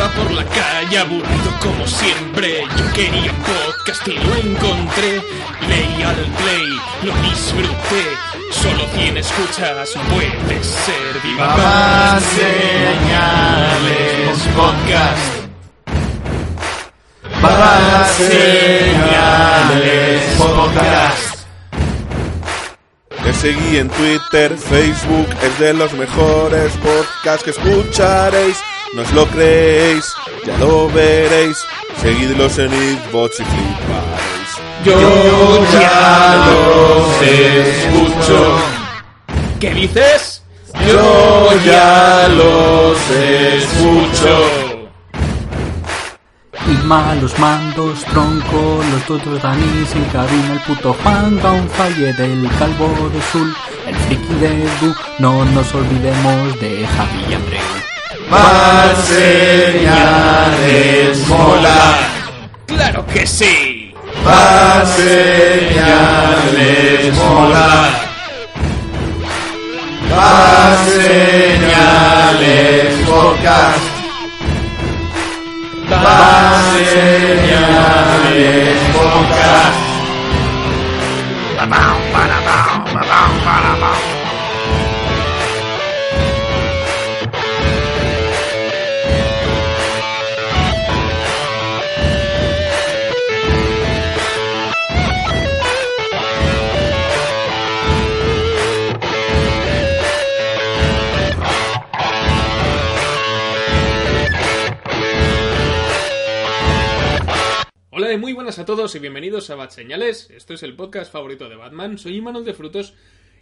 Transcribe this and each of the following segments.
Iba por la calle aburrido como siempre. Yo quería un podcast y lo encontré. Leí al play, lo disfruté. Solo tiene escuchas, puede ser viva Más señales podcast. Más señales podcast. Me seguí en Twitter, Facebook, es de los mejores podcasts que escucharéis. No os lo creéis, ya lo veréis. Seguidlos en Xbox y fliparéis. Yo ya los escucho. ¿Qué dices? Yo ya los escucho. Y malos mandos, tronco, los otros Danis en cabina, el puto Juan Falle del Calvo de Sul, el friki de Edu, no nos olvidemos de Javi y Andreu. Más señales mola. ¡Claro que sí! Más señales mola. Más señales podcast. Más señales podcast. Hola y muy buenas a todos y bienvenidos a Bat Señales. Esto es el podcast favorito de Batman. Soy Imanol de Frutos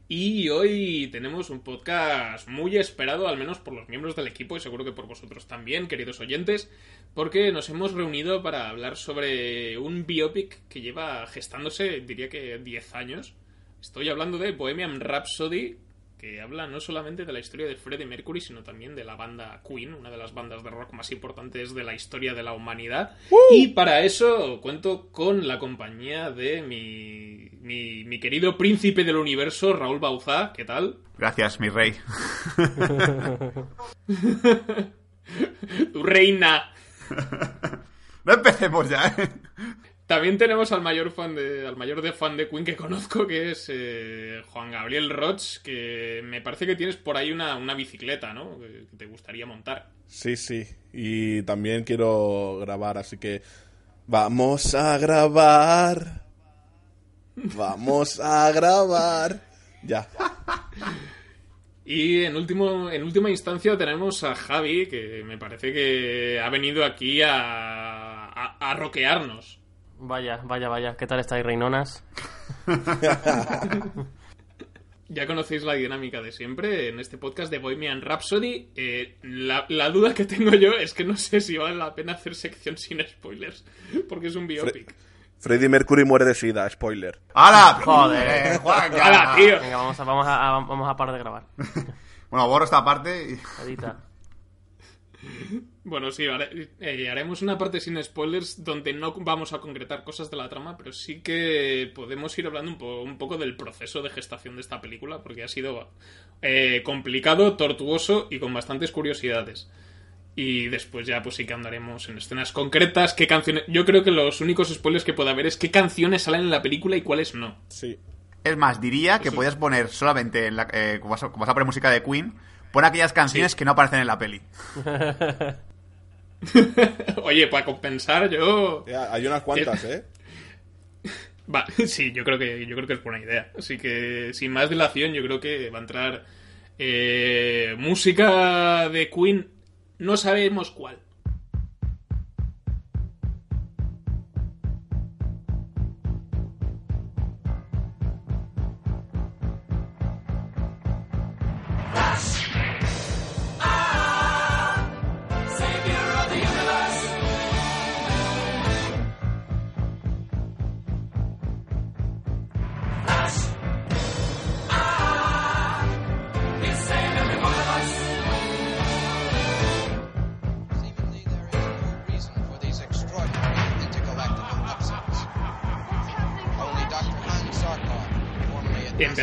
y hoy tenemos un podcast muy esperado, al menos por los miembros del equipo y seguro que por vosotros también, queridos oyentes, porque nos hemos reunido para hablar sobre un biopic que lleva gestándose, diría que 10 años. Estoy hablando de Bohemian Rhapsody, que habla no solamente de la historia de Freddie Mercury, sino también de la banda Queen, una de las bandas de rock más importantes de la historia de la humanidad. Y para eso cuento con la compañía de mi, mi, mi querido príncipe del universo, Raúl Bauzá. ¿Qué tal? Gracias, mi rey. Tu reina. No empecemos ya, ¿eh? También tenemos al mayor fan de, al mayor de fan de Queen que conozco, que es eh, Juan Gabriel Roch, que me parece que tienes por ahí una, una bicicleta, ¿no? Que que te gustaría montar. Sí, sí. Y también quiero grabar, así que vamos a grabar. Vamos a grabar. Ya. Y en, último, en última instancia tenemos a Javi, que me parece que ha venido aquí a, a, a roquearnos. Vaya, vaya, vaya. ¿Qué tal estáis, reinonas? Ya conocéis la dinámica de siempre en este podcast de Bohemian Rhapsody. Eh, la, la duda que tengo yo es que no sé si vale la pena hacer sección sin spoilers, porque es un biopic. Freddie Mercury muere de sida, spoiler. ¡Hala! Joder. Juan. ¡Hala, tío! Venga, vamos a, vamos a, a- vamos a parar de grabar. Bueno, borro esta parte y... Edita. Bueno, sí, eh, haremos una parte sin spoilers donde no vamos a concretar cosas de la trama, pero sí que podemos ir hablando un, po- un poco del proceso de gestación de esta película, porque ha sido eh, complicado, tortuoso y con bastantes curiosidades. Y después ya pues sí que andaremos en escenas concretas, qué canciones... Yo creo que los únicos spoilers que puede haber es qué canciones salen en la película y cuáles no. Sí. Es más, diría que podías poner solamente, en la, eh, como, vas a, como vas a poner música de Queen, pon aquellas canciones que no aparecen en la peli. Oye, para compensar yo... Ya, Hay unas cuantas, ¿eh? Va, sí, yo creo que yo creo que es buena idea. Así que sin más dilación, yo creo que va a entrar eh, música de Queen. No sabemos cuál.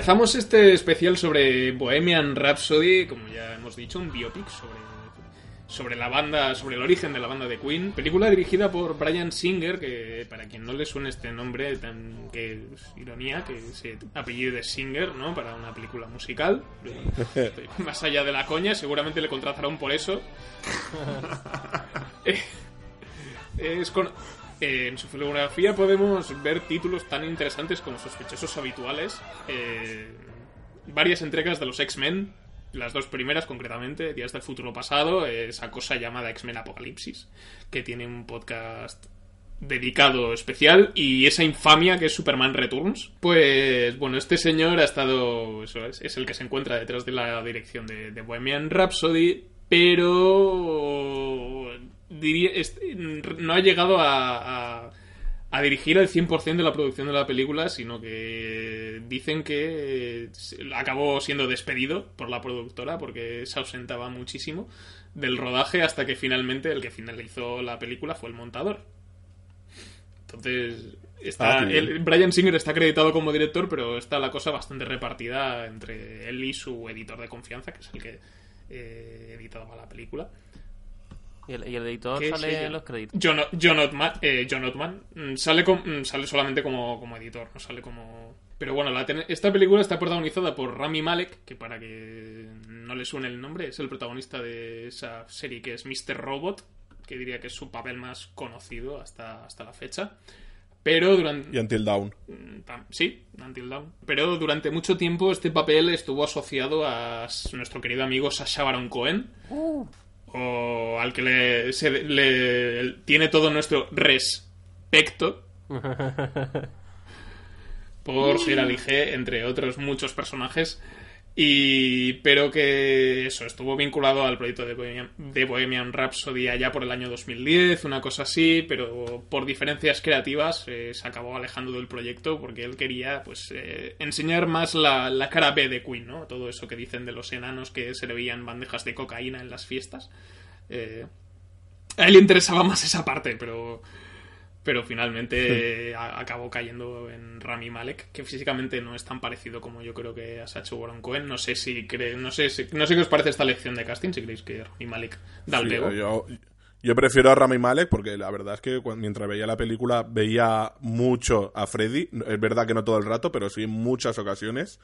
Empezamos este especial sobre Bohemian Rhapsody, como ya hemos dicho, un biopic sobre, sobre la banda, sobre el origen de la banda de Queen. Película dirigida por Brian Singer, que para quien no le suene este nombre, tan que es ironía, que se apellido de Singer, ¿no? Para una película musical. Más allá de la coña, seguramente le contrataron por eso. Eh, es con- en su filmografía podemos ver títulos tan interesantes como Sospechosos Habituales, eh, varias entregas de los X-Men, las dos primeras concretamente, Días del Futuro Pasado, esa cosa llamada X-Men Apocalipsis, que tiene un podcast dedicado especial y esa infamia que es Superman Returns. Pues bueno, este señor ha estado, eso es, es el que se encuentra detrás de la dirección de, de Bohemian Rhapsody, pero diría, no ha llegado a, a- a dirigir el 100% de la producción de la película, sino que dicen que se- acabó siendo despedido por la productora porque se ausentaba muchísimo del rodaje hasta que finalmente el que finalizó la película fue el montador. Entonces, está, Ah, Brian Singer está acreditado como director, pero está la cosa bastante repartida entre él y su editor de confianza, que es el que eh, editaba la película. Y el, y el editor ¿Qué sale en los créditos. John, John Ottman, eh, John Ottman, mm, sale, mm, sale solamente como, como editor, no sale como... Pero bueno, la ten- esta película está protagonizada por Rami Malek, que para que no le suene el nombre, es el protagonista de esa serie que es Mr. Robot, que diría que es su papel más conocido hasta, hasta la fecha. Pero durante... Y Until Dawn. Mm, Sí, Until Dawn. Pero durante mucho tiempo este papel estuvo asociado a nuestro querido amigo Sacha Baron Cohen. O al que le, se- le- tiene todo nuestro respecto. por ser G, entre otros muchos personajes. Y pero que eso estuvo vinculado al proyecto de Bohemian, de Bohemian Rhapsody allá por el año 2010, una cosa así, pero por diferencias creativas eh, se acabó alejando del proyecto porque él quería pues eh, enseñar más la, la cara B de Queen, ¿no? Todo eso que dicen de los enanos que se le veían bandejas de cocaína en las fiestas. Eh, a él le interesaba más esa parte, pero pero finalmente acabó cayendo en Rami Malek, que físicamente no es tan parecido como yo creo que a Sacha Baron Cohen. No sé si cree, no sé si- no sé qué os parece esta elección de casting, si creéis que Rami Malek da el Sí, pego. yo, yo prefiero a Rami Malek porque la verdad es que cuando- mientras veía la película veía mucho a Freddy. Es verdad que no todo el rato, pero sí en muchas ocasiones.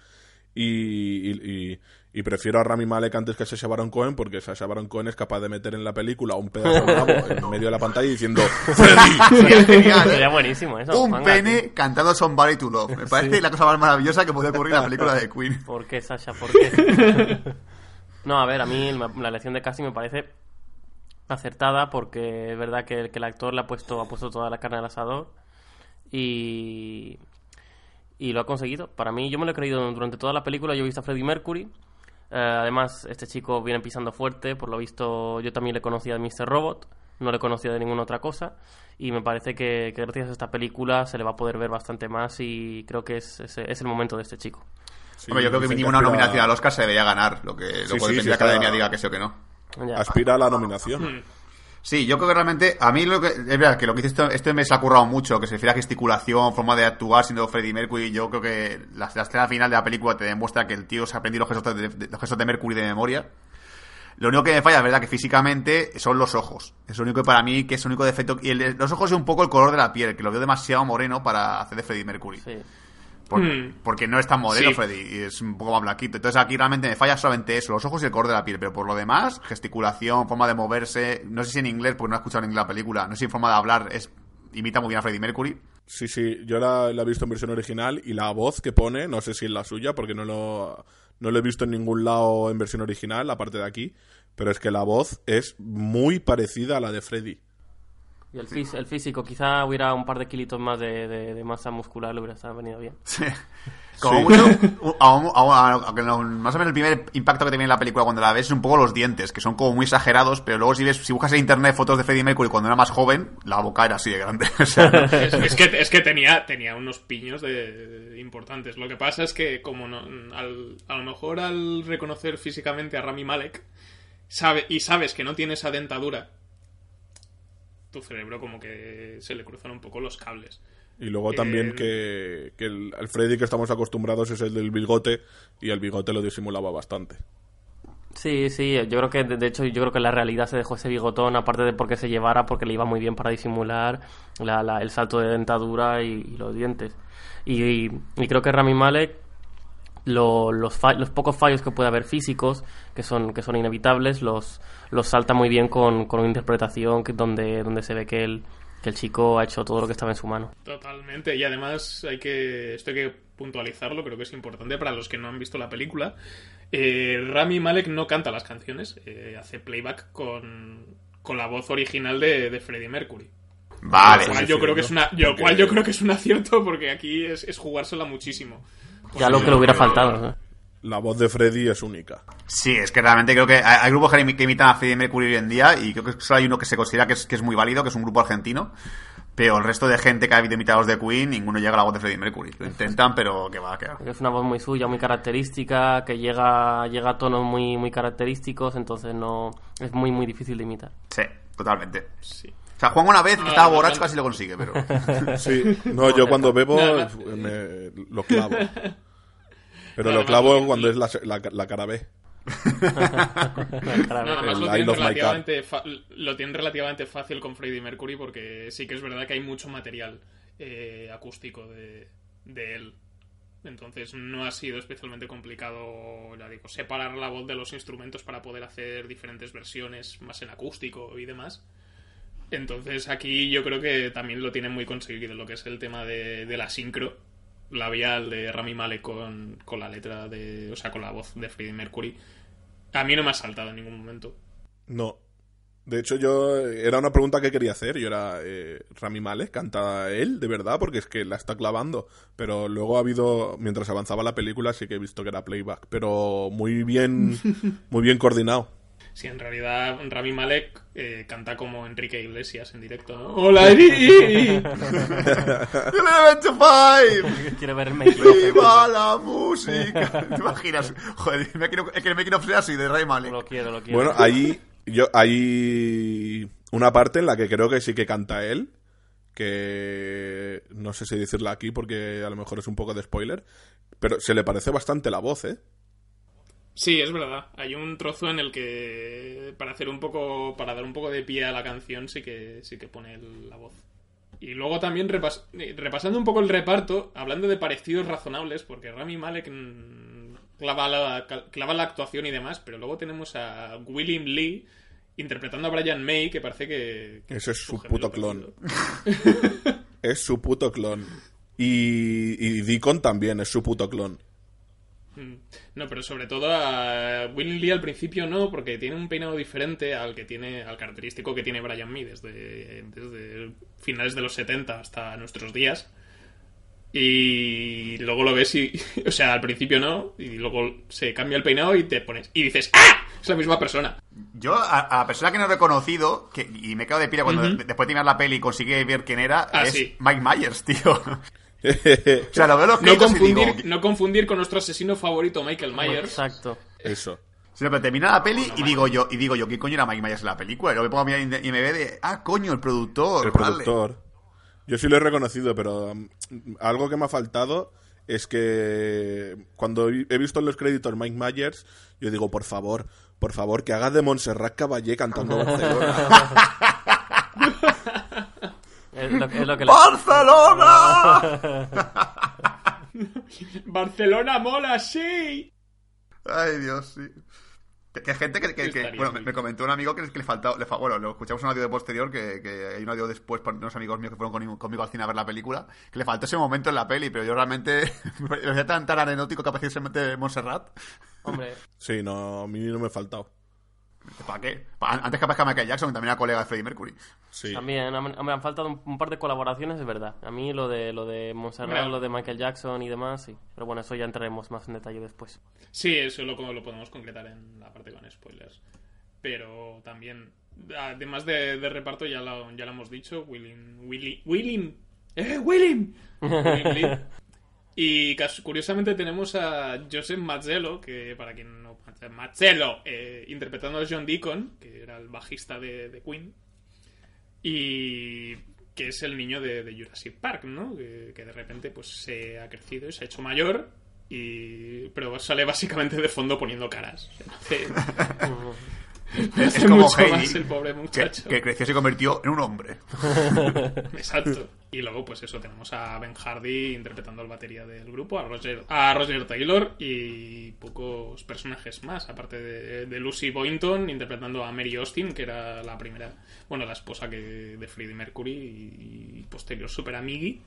Y, y- y- y prefiero a Rami Malek antes que a Sacha Baron Cohen porque Sacha Baron Cohen es capaz de meter en la película un pedazo de nabo en medio de la pantalla diciendo ¡Freddy! Sería genial. Sería buenísimo eso. Un manga, pene cantando Somebody to Love. Me parece la cosa más maravillosa que puede ocurrir en la película de Queen. tío. ¿Por qué, Sasha? ¿Por qué? no, a ver, a mí la, elección de casting me parece acertada porque es verdad que, que el actor le ha puesto, ha puesto toda la carne al asador y, y lo ha conseguido. Para mí, yo me lo he creído durante toda la película. Yo he visto a Freddie Mercury. Eh, además, este chico viene pisando fuerte. Por lo visto, yo también le conocía de Mr. Robot. No le conocía de ninguna otra cosa. Y me parece que, que gracias a esta película se le va a poder ver bastante más. Y creo que es, es, es el momento de este chico. Sí, Hombre, yo creo que mínimo una aspira- nominación al Oscar se debería ganar. Lo que Sí, luego sí, depende sí, la academia diga que sí o que no. Ya. Aspira a la nominación. Sí, yo creo que realmente, a mí lo que, es verdad que lo que hice este, este mes ha currado mucho, que se refiere a gesticulación, forma de actuar siendo Freddie Mercury, yo creo que la, escena final de la película te demuestra que el tío se ha aprendido los gestos de, los gestos de Mercury de memoria. Lo único que me falla, es verdad, que físicamente son los ojos. Es lo único que para mí, que es el único defecto. Y el los ojos es un poco el color de la piel, que lo veo demasiado moreno para hacer de Freddie Mercury. Sí. Por- Hmm. Porque no es tan modelo Sí. Freddy y es un poco más blanquito. Entonces aquí realmente me falla solamente eso, los ojos y el color de la piel. Pero por lo demás, gesticulación, forma de moverse. No sé si en inglés, porque no he escuchado en inglés la película. No sé si en forma de hablar es imita muy bien a Freddie Mercury. Sí, sí, yo la, la he visto en versión original y la voz que pone, no sé si es la suya, porque no lo, no lo he visto en ningún lado en versión original, aparte de aquí, pero es que la voz es muy parecida a la de Freddy. Y el, fis- el físico, quizá hubiera un par de kilitos más de, de- de masa muscular, le hubiera estado venido bien. Sí. Como Sí. mucho, aún- aún- más o menos el primer impacto que te viene en la película cuando la ves es un poco los dientes, que son como muy exagerados, pero luego si ves, si buscas en internet fotos de Freddie Mercury cuando era más joven, la boca era así de grande. O sea, no- Es, es que, es que tenía, tenía unos piños de, importantes. Lo que pasa es que, como no, al- a lo mejor al reconocer físicamente a Rami Malek sabe, y sabes que no tiene esa dentadura, tu cerebro como que se le cruzan un poco los cables. Y luego Eh, también que, que el, el Freddy que estamos acostumbrados es el del bigote y el bigote lo disimulaba bastante. Sí, sí, yo creo que de de hecho yo creo que en la realidad se dejó ese bigotón, aparte de porque se llevara, porque le iba muy bien para disimular la- la- el salto de dentadura y, y los dientes. Y, y- y creo que Rami Malek, lo- los, pocos fallos que puede haber físicos, que son, que son inevitables, los, los salta muy bien con, con una interpretación que, donde, donde se ve que el, que el chico ha hecho todo lo que estaba en su mano. Totalmente, y además hay que esto hay que puntualizarlo, creo que es importante para los que no han visto la película. Eh, Rami Malek no canta las canciones, eh, hace playback con, con la voz original de, de Freddie Mercury. Vale. Lo cual sí, yo sí, creo que es una, yo, cual yo creo que es un acierto porque aquí es, es jugársela muchísimo. Ya lo que le hubiera faltado. La voz de Freddy es única. Sí, es que realmente creo que hay, grupos que, imi- que imitan a Freddie Mercury hoy en día y creo que solo hay uno que se considera que es, que es muy válido, que es un grupo argentino. Pero el resto de gente que ha habido imitados de Queen, ninguno llega a la voz de Freddie Mercury. Lo intentan, pero que va, que va. Es una voz muy suya, muy característica, que llega, llega a tonos muy, muy característicos, entonces no es muy, muy difícil de imitar. Sí, totalmente. Sí. O sea, Juan una vez que estaba no, borracho no. casi lo consigue, pero... Sí, no, yo cuando bebo me, lo clavo. Pero lo clavo cuando es la, la, la cara B. Lo tienen relativamente fácil con Freddie Mercury porque sí que es verdad que hay mucho material eh, acústico de, de él. Entonces no ha sido especialmente complicado, ya digo, separar la voz de los instrumentos para poder hacer diferentes versiones más en acústico y demás. Entonces aquí yo creo que también lo tienen muy conseguido lo que es el tema de, de la sincro labial de Rami Malek con, con la letra de, o sea, con la voz de Freddie Mercury. A mí no me ha saltado en ningún momento. No. De hecho, yo era una pregunta que quería hacer. Yo era eh, Rami Malek, canta él, de verdad, porque es que la está clavando. Pero luego ha habido, mientras avanzaba la película, sí que he visto que era playback. Pero muy bien, muy bien coordinado. Sí, en realidad Rami Malek eh, canta como Enrique Iglesias en directo, ¿no? ¡Hola, Eri! ¡Eleven to five! Quiero ver el making of. ¡Viva la música! ¿Te imaginas? Joder, me quiero, es que el making of sea así, de Ray Malek. Lo quiero, lo quiero. Bueno, ahí yo hay una parte en la que creo que sí que canta él, que no sé si decirla aquí porque a lo mejor es un poco de spoiler, pero se le parece bastante la voz, ¿eh? Sí, es verdad. Hay un trozo en el que para hacer un poco, para dar un poco de pie a la canción sí que sí que pone la voz. Y luego también repas- eh, repasando un poco el reparto, hablando de parecidos razonables, porque Rami Malek mm, clava la, clava la actuación y demás, pero luego tenemos a William Lee interpretando a Brian May, que parece que... que Ese es su gemelo puto clon. Es su puto clon. Y, y Deacon también es su puto clon. Mm. No, pero sobre todo a William Lee al principio no, porque tiene un peinado diferente al que tiene, al característico que tiene Brian May desde, desde finales de los 70 hasta nuestros días. Y luego lo ves y, o sea, al principio no, y luego se cambia el peinado y te pones, y dices, ¡ah! Es la misma persona. Yo, a, a la persona que no he reconocido, que, y me quedo de pila cuando de- después de mirar la peli consigue ver quién era, Ah, es sí. Mike Myers, tío. o sea, lo veo los No créditos y digo... confundir, no confundir con nuestro asesino favorito, Michael Myers. Exacto. Eso. Sí, pero termina la peli y digo yo, y digo yo, ¿qué coño era Mike Myers en la película? Y luego me pongo a mirar y me ve de, ah, coño, el productor. El vale. productor. Yo sí lo he reconocido, pero um, algo que me ha faltado es que cuando he he visto en los créditos Mike Myers, yo digo, por favor, por favor, que haga de Montserrat Caballé cantando Barcelona. Es lo, es lo que le- ¡Barcelona! Barcelona mola, sí. Ay, Dios, sí. Que, gente que, que- que- Estaría bueno, me, comentó un amigo que, que le faltaba, le fa- bueno, lo escuchamos en un audio de posterior, que, que hay un audio después por unos amigos míos que fueron conmigo, conmigo al cine a ver la película, que le faltó ese momento en la peli, pero yo realmente me parecía tan, tan anecdótico que apareciese de Montserrat. Hombre, Sí, no, a mí no me ha faltado. ¿Para qué? Antes que aparezca Michael Jackson, que también era colega de Freddie Mercury. Sí. también me han faltado un, un par de colaboraciones, es verdad. A mí lo de lo de Montserrat, lo de Michael Jackson y demás, sí. Pero bueno, eso ya entraremos más en detalle después. Sí, eso lo, lo podemos concretar en la parte con spoilers. Pero también, además de, de reparto, ya lo, ya lo hemos dicho, Willing... Willing... Willing... ¡Eh, Willing! Y curiosamente tenemos a Joseph Mazzello, que para quien no... Mazzello, eh, interpretando a John Deacon, que era el bajista de, de Queen. Y que es el niño de, Jurassic Park, ¿no? Que, de repente pues se ha crecido y se ha hecho mayor y pero sale básicamente de fondo poniendo caras. Es, como mucho más el pobre que, muchacho. que creció y se convirtió en un hombre. Exacto. Y luego, pues eso, tenemos a Ben Hardy interpretando el batería del grupo, a Roger, a Roger Taylor y pocos personajes más, aparte de, de Lucy Boynton interpretando a Mary Austin, que era la primera, bueno, la esposa que, de Freddie Mercury y, y posterior super amigui.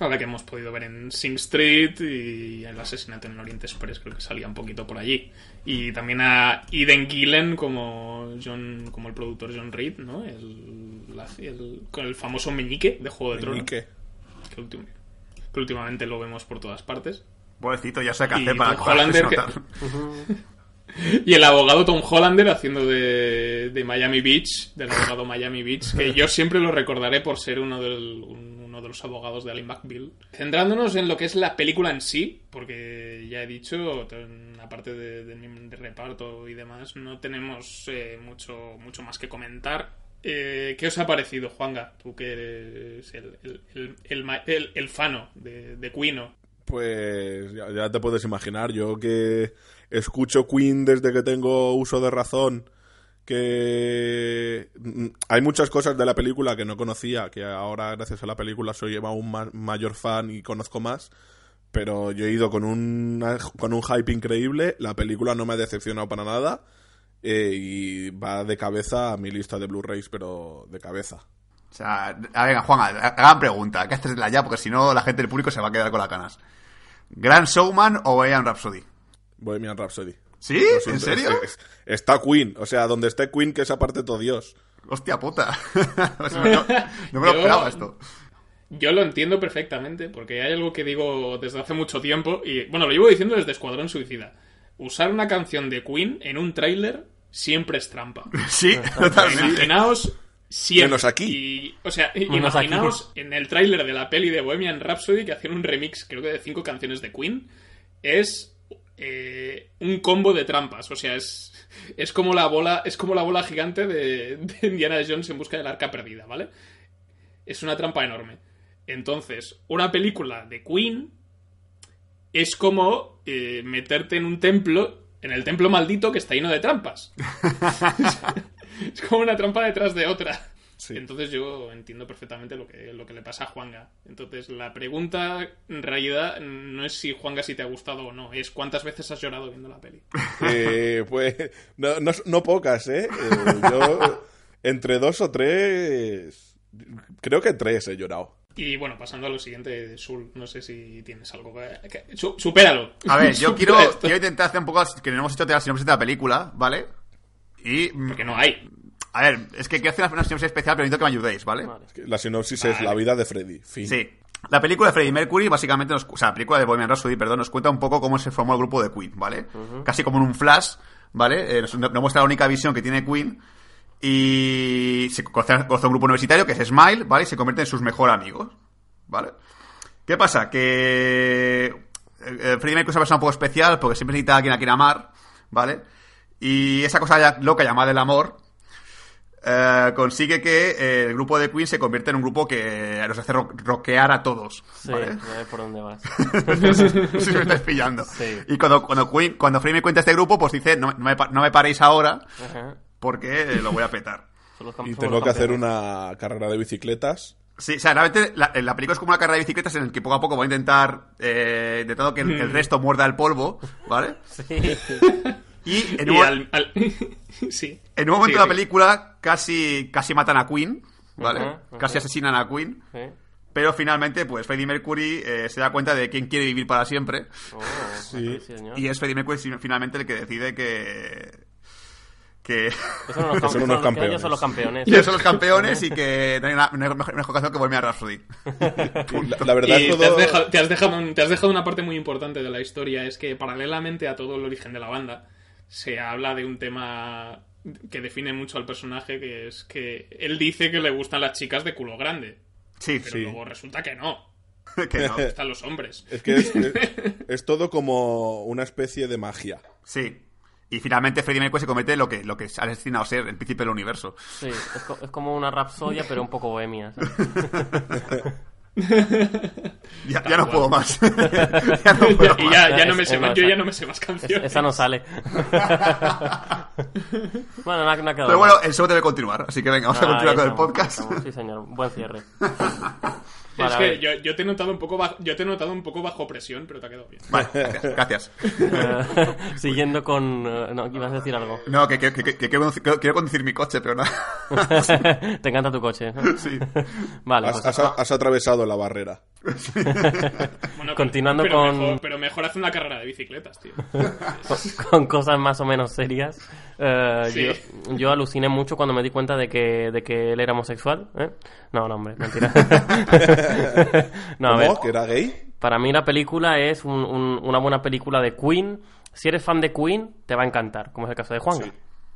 A la que hemos podido ver en Sing Street y el asesinato en el Oriente Express, creo que salía un poquito por allí. Y también a Eden Gillen como John, como el productor John Reed, ¿no? El, la- el- con el famoso meñique de Juego de Tronos. Meñique. Que, ultim- que últimamente lo vemos por todas partes. Pobrecito, ya Y hacer para Tom Hollander que-. Y el abogado Tom Hollander haciendo de, de Miami Beach, del abogado Miami Beach, que yo siempre lo recordaré por ser uno, del- un- uno de los abogados de Allen McBeal. Centrándonos en lo que es la película en sí, porque ya he dicho, aparte de, de- de reparto y demás, no tenemos eh, mucho, mucho más que comentar. Eh, ¿Qué os ha parecido, Juanga? Tú que eres el, el, el, el ma- el- el fano de, de Quino. Pues ya, ya te puedes imaginar, yo que escucho Queen desde que tengo uso de razón, que mm, hay muchas cosas de la película que no conocía, que ahora gracias a la película soy aún ma- mayor fan y conozco más, pero yo he ido con un, con un hype increíble, la película no me ha decepcionado para nada eh, y va de cabeza a mi lista de Blu-rays, pero de cabeza. O sea, a ver, Juan, hagan pregunta. ¿Qué haces la ya? Porque si no, la gente del público se va a quedar con las ganas. ¿Grand Showman o Bohemian Rhapsody? Bohemian Rhapsody. ¿Sí? ¿En serio? es- es- está Queen, o sea, donde esté Queen, que es aparte todo Dios. Hostia puta. Pues no, me lo Yo- esperaba esto. Yo lo entiendo perfectamente, porque hay algo que digo desde hace mucho tiempo, y bueno, lo llevo diciendo desde Escuadrón Suicida. Usar una canción de Queen en un tráiler siempre es trampa. Sí, totalmente. Imaginaos siempre. Menos aquí. Y, o sea, aquí. imaginaos en el tráiler de la peli de Bohemian Rhapsody que hacían un remix, creo que de cinco canciones de Queen. Es eh, un combo de trampas. O sea, es, es como la bola. Es como la bola gigante de, de Indiana Jones en busca del arca perdida, ¿vale? Es una trampa enorme. Entonces, una película de Queen es como eh, meterte en un templo, en el templo maldito que está lleno de trampas. es como una trampa detrás de otra. Sí. Entonces yo entiendo perfectamente lo que, lo que le pasa a Juanga. Entonces la pregunta en realidad no es si Juanga si te ha gustado o no, es cuántas veces has llorado viendo la peli. Eh, pues no, no, no pocas, ¿eh? Eh, Yo entre dos o tres, creo que tres he llorado. Y bueno, pasando a lo siguiente, Sul, no sé si tienes algo que... que- su- supéralo. A ver, yo quiero, quiero intentar hacer un poco que no hemos hecho la sinopsis de la película, ¿vale? Y, mm, Porque no hay. A ver, es que quiero hacer una, sinopsis especial, pero necesito que me ayudéis, ¿vale? Vale. La sinopsis es la vida de Freddy. Fin. Sí. La película de Freddie Mercury básicamente nos, o sea, la película de Bohemian Rhapsody, perdón, nos cuenta un poco cómo se formó el grupo de Queen, ¿vale? Casi como en un flash, ¿vale? Eh, nos, nos muestra la única visión que tiene Queen y se conoce, conoce un grupo universitario que es Smile, ¿vale? Y se convierte en sus mejores amigos, ¿vale? ¿Qué pasa? Que eh, eh, Freddie Mercury es una persona un poco especial porque siempre necesita a alguien a quien amar, ¿vale? Y esa cosa ya loca llamada el amor eh, consigue que eh, el grupo de Queen se convierta en un grupo que nos hace ro- rockear a todos. Sí, ¿vale? ya ver por dónde vas. si me estáis pillando. Sí. Y cuando, cuando, Queen, cuando Freddie me cuenta este grupo, pues dice, no, no me, no me paréis ahora Ajá. porque eh, lo voy a petar. Y tengo que hacer una carrera de bicicletas. Sí, o sea, realmente la, la película es como una carrera de bicicletas en el que poco a poco voy a intentar, eh, de todo que el, el resto muerda el polvo, ¿vale? Sí. Y en Y un, al- al- sí. en un momento Sí, de la película casi, casi matan a Queen, ¿vale? Casi asesinan a Queen. Pero finalmente, pues Freddie Mercury eh, se da cuenta de quién quiere vivir para siempre. Oh, Sí. Y es Freddie Mercury finalmente el que decide que. que. Que son unos, Que son campe- unos que campeones. ellos son los campeones. ellos son los campeones y que no hay, una, mejor, mejor canción que volver a Rhapsody. La, la verdad, Y todo... te, has dejado, te, has dejado, te has dejado una parte muy importante de la historia, es que paralelamente a todo el origen de la banda, se habla de un tema que define mucho al personaje, que es que él dice que le gustan las chicas de culo grande, Sí, pero sí. luego resulta que no, que no. le gustan los hombres. Es que es, es- es todo como una especie de magia. Sí. Y finalmente Freddie Mercury se en lo que, lo que ha destinado a ser el príncipe del universo. Sí, es, co- es como una rapsodia, pero un poco bohemia. Ya, ya no puedo más. ya no puedo y más. ya, ya no Es- me sé es más, yo ya no me sé más Es- canciones. esa no sale. bueno, no ha, no ha quedado Pero bueno, el show debe continuar, así que venga, vamos a continuar con el podcast. Sí, señor. Buen cierre. es Vale, que yo, yo te he notado un poco bajo, yo te he notado un poco bajo presión, pero te ha quedado bien. Vale, gracias. gracias. Eh, siguiendo con... eh, no, ibas a decir algo. No, que, que, que, que- que quiero, quiero conducir mi coche, pero nada. Te encanta tu coche. ¿no? Sí. Vale, Has, pues, has- has atravesado la barrera. Bueno, Continuando pero con- Mejor, pero mejor haz una carrera de bicicletas, tío. con cosas más o menos serias. Eh, Sí. yo, yo aluciné mucho cuando me di cuenta de que, de que él era homosexual. ¿eh? No, no, hombre, mentira. no, a ¿Cómo? ver, ¿Que era gay? para mí la película es un- un- una buena película de Queen. Si eres fan de Queen, te va a encantar, como es el caso de Juan. Sí.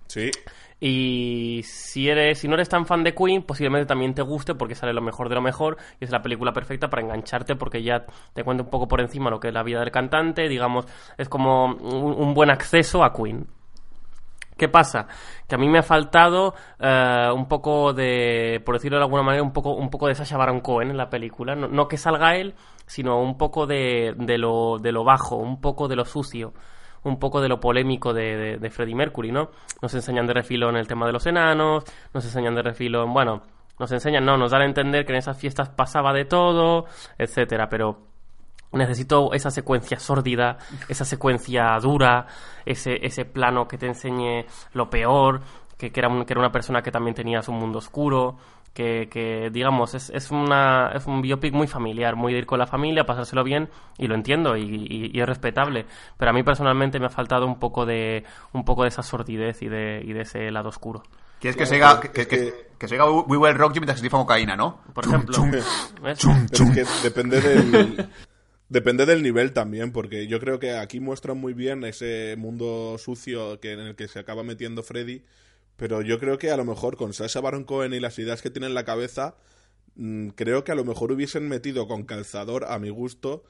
Sí. Y si eres, si no eres tan fan de Queen, posiblemente también te guste porque sale lo mejor de lo mejor y es la película perfecta para engancharte porque ya te cuenta un poco por encima lo que es la vida del cantante, digamos, es como un, un buen acceso a Queen. ¿Qué pasa? Que a mí me ha faltado eh, un poco de, por decirlo de alguna manera, un poco, un poco de Sacha Baron Cohen en la película. No, no que salga él, sino un poco de, de, lo, de lo bajo, un poco de lo sucio, un poco de lo polémico de, de, de Freddie Mercury, ¿no? Nos enseñan de refilo en el tema de los enanos, nos enseñan de refilo en, bueno, nos enseñan, no, nos dan a entender que en esas fiestas pasaba de todo, etcétera, pero Necesito esa secuencia sórdida, esa secuencia dura, ese, ese plano que te enseñe lo peor, que, que era, un- que era una persona que también tenía su mundo oscuro, que, que digamos, es, es, una, es un biopic muy familiar, muy de ir con la familia, pasárselo bien, y lo entiendo, y, y- y es respetable. Pero a mí personalmente me ha faltado un poco de, un poco de esa sordidez y de, y de ese lado oscuro. ¿Quieres que Claro, pero que, que, que- diga We Will Rock You mientras se cocaína, ¿no? Por Chum, ejemplo. Pero es que depende del, depende del nivel también, porque yo creo que aquí muestran muy bien ese mundo sucio que, en el que se acaba metiendo Freddy, pero yo creo que a lo mejor con Sasha Baron Cohen y las ideas que tiene en la cabeza, mm, creo que a lo mejor hubiesen metido con calzador, a mi gusto,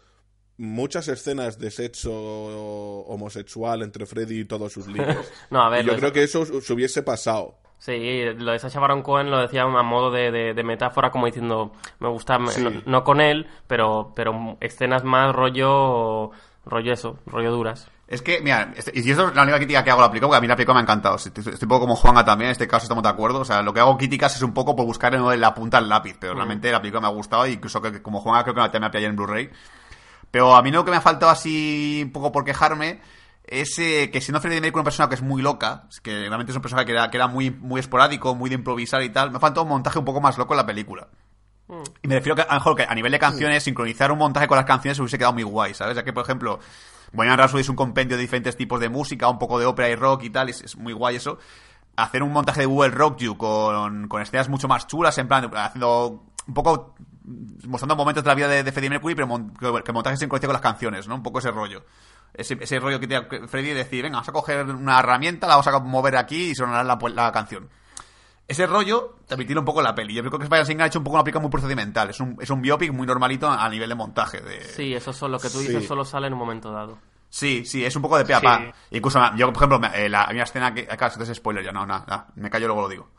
muchas escenas de sexo homosexual entre Freddy y todos sus líos. No, a ver, Y yo creo que eso se hubiese pasado. Sí, lo de Sacha Baron Cohen lo decía a modo de, de- de metáfora, como diciendo, me gusta, Sí. no, no con él, pero, pero escenas más rollo, rollo eso, rollo duras. Es que, mira, este- y esto es la única crítica que hago a la película, porque a mí la película me ha encantado. Estoy, un poco como Juanga también, en este caso estamos de acuerdo. O sea, lo que hago críticas es un poco por buscar en la punta al lápiz, pero realmente la película me ha gustado, incluso que, como Juanga creo que la me pillado en Blu-ray. Pero a mí lo que me ha faltado así un poco por quejarme es eh, que siendo Freddie Mercury una persona que es muy loca, que realmente es un personaje que era, que era muy, muy esporádico, muy de improvisar y tal, me ha faltado un montaje un poco más loco en la película. Y me refiero que a lo mejor que a nivel de canciones, sincronizar un montaje con las canciones hubiese quedado muy guay, ¿sabes? Ya que, por ejemplo, Bohemian Rhapsody es un compendio de diferentes tipos de música, un poco de ópera y rock y tal, es, es muy guay eso. Hacer un montaje de Google Rock You con, con escenas mucho más chulas, en plan, haciendo un poco mostrando momentos de la vida de, de Freddie Mercury, pero mon- que, que montaje sincronice con las canciones, ¿no? Un poco ese rollo. Ese, ese rollo que tiene Freddie de decir, venga, vamos a coger una herramienta, la vamos a mover aquí y sonará la, la canción. Ese rollo, transmitirlo un poco en la peli. Yo creo que Spider Singer ha hecho un poco una película muy procedimental. Es un, es un biopic muy normalito a nivel de montaje. De... Sí, eso es lo que tú Sí. dices solo sale en un momento dado. Sí, sí, es un poco de pe a Sí. pa. Incluso, yo, por ejemplo, me- eh, la, una escena que. Claro, esto es spoiler ya, no, nada, nada, me callo luego lo digo.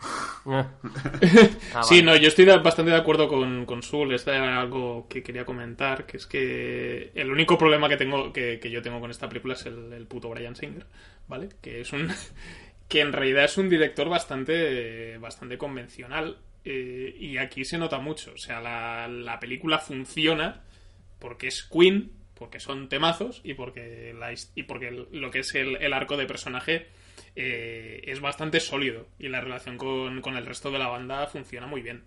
Eh. Ah, Sí, vale. no, yo estoy bastante de acuerdo con, con Sul. Este era algo que quería comentar, que es que el único problema que tengo que, que yo tengo con esta película es el, el puto Brian Singer, ¿vale? Que es un que en realidad es un director bastante bastante convencional eh, y aquí se nota mucho. O sea, la, la película funciona porque es Queen, porque son temazos y porque la y porque lo que es el, el arco de personaje eh, es bastante sólido y la relación con, con el resto de la banda funciona muy bien.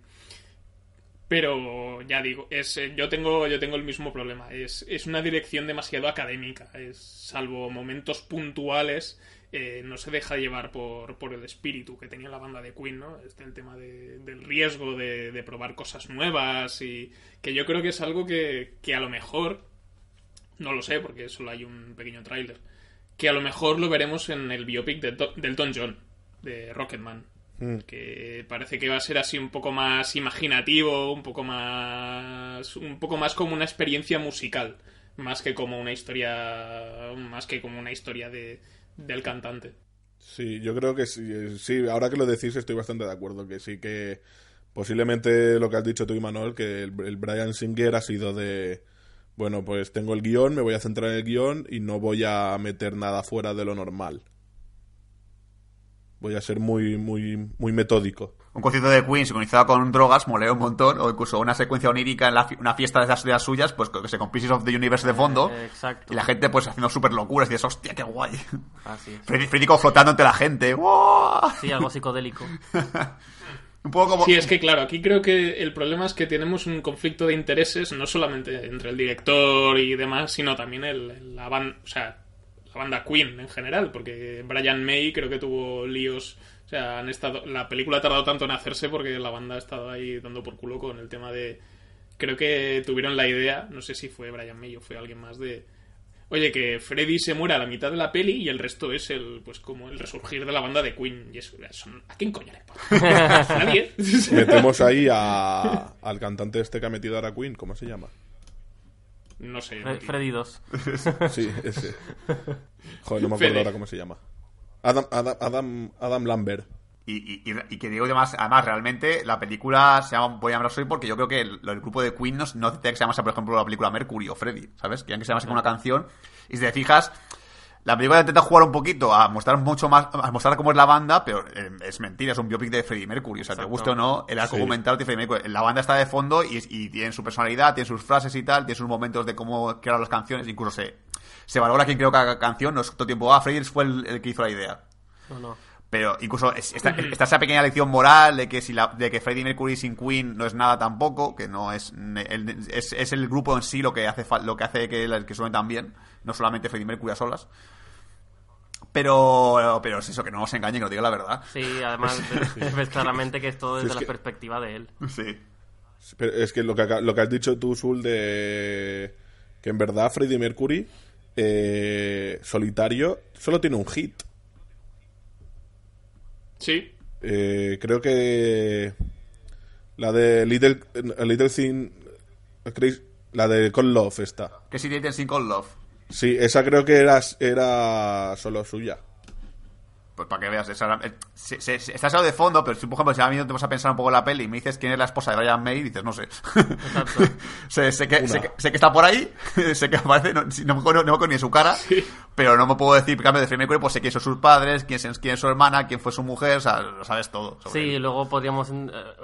Pero ya digo, es, eh, yo tengo yo tengo el mismo problema. Es, es una dirección demasiado académica. Es, salvo momentos puntuales, eh, no se deja llevar por, por el espíritu que tenía la banda de Queen, ¿no? Este, el tema de- del riesgo de, de probar cosas nuevas y que yo creo que es algo que, que a lo mejor, no lo sé porque solo hay un pequeño tráiler, que a lo mejor lo veremos en el biopic de Do- del Elton John, de Rocketman. Que parece que va a ser así un poco más imaginativo, un poco más. un poco más como una experiencia musical. Más que como una historia. más que como una historia de, del cantante. Sí, yo creo que sí, sí, ahora que lo decís estoy bastante de acuerdo, que sí que posiblemente lo que has dicho tú y Manuel, que el, el Brian Singer ha sido de, Bueno, pues tengo el guion, me voy a centrar en el guion y no voy a meter nada fuera de lo normal. Voy a ser muy, muy, muy metódico. Un concierto de Queen sincronizado con drogas molea un montón, o incluso una secuencia onírica en la fi- una fiesta de las, de las suyas, pues que se con Pieces of the Universe de fondo, Eh, exacto. y la gente pues haciendo súper locuras, y dices, hostia, qué guay. Así es. Freddy flotando entre la gente, ¡guau! Sí, algo psicodélico. Un poco como... Sí, es que claro, aquí creo que el problema es que tenemos un conflicto de intereses, no solamente entre el director y demás, sino también el, la banda, o sea, la banda Queen en general, porque Brian May creo que tuvo líos, o sea, han estado, la película ha tardado tanto en hacerse porque la banda ha estado ahí dando por culo con el tema de, creo que tuvieron la idea, no sé si fue Brian May o fue alguien más de, oye, que Freddy se muera a la mitad de la peli y el resto es el, pues como el resurgir de la banda de Queen, y eso, ¿a quién coño le importa? ¿A nadie? Metemos ahí a, al cantante este que ha metido ahora Queen, ¿cómo se llama? No sé. Fre-. Freddy 2. Sí, ese. Joder, no me acuerdo Fede. ahora cómo se llama. Adam, Adam, Adam, Adam Lambert. Y, y, que digo además, además, realmente la película se llama Voy a llamarlo soy porque yo creo que el, el grupo de Queen no, no tiene que se llamase, por ejemplo, la película Mercury o Freddy, ¿sabes? Querían que se llamase con una canción. Y si te fijas, la película intenta jugar un poquito a mostrar mucho más, a mostrar cómo es la banda, pero eh, es mentira, es un biopic de Freddie Mercury. O sea, te guste o no, el arco Sí. de Freddie Mercury. La banda está de fondo y, y tiene su personalidad, tiene sus frases y tal, tiene sus momentos de cómo crear las canciones, incluso se, se valora quién creó cada canción, no es todo tiempo, ah, Freddie fue el- el que hizo la idea. No, no. Pero incluso es- está, está esa pequeña lección moral de que si la, de que Freddie Mercury sin Queen no es nada tampoco, que no es el, es, es el grupo en sí lo que hace lo que hace que, que suene tan bien, no solamente Freddie Mercury a solas. Pero pero es eso, que no nos engañen, que nos diga la verdad. Sí, además ves, claramente que es todo desde Es la que- perspectiva de él. Sí. Pero es que lo que, lo que has dicho tú, Sul, de que en verdad Freddie Mercury eh, solitario solo tiene un hit. Sí. Eh, creo que la de Little, Little Thing, Chris- la de Con Love esta. Que si Dating Sin Cold Love. Sí, esa creo que era, era solo suya. Pues para que veas, esa, eh, se, se, se- está eso de fondo, pero si, por ejemplo, si ahora mismo te vas a pensar un poco en la peli y me dices quién es la esposa de Brian May, dices, no sé. Exacto. sé, sé que, sé, que, sé que está por ahí, sé que aparece, no, no me acuerdo no me acuerdo ni su cara, pero no me puedo decir, por ejemplo, de Freddie Mercury, pues sé quién son sus padres, quién es, quién es su hermana, quién fue su mujer, o sea, lo sabes todo. sobre Sí, él. luego podríamos... eh,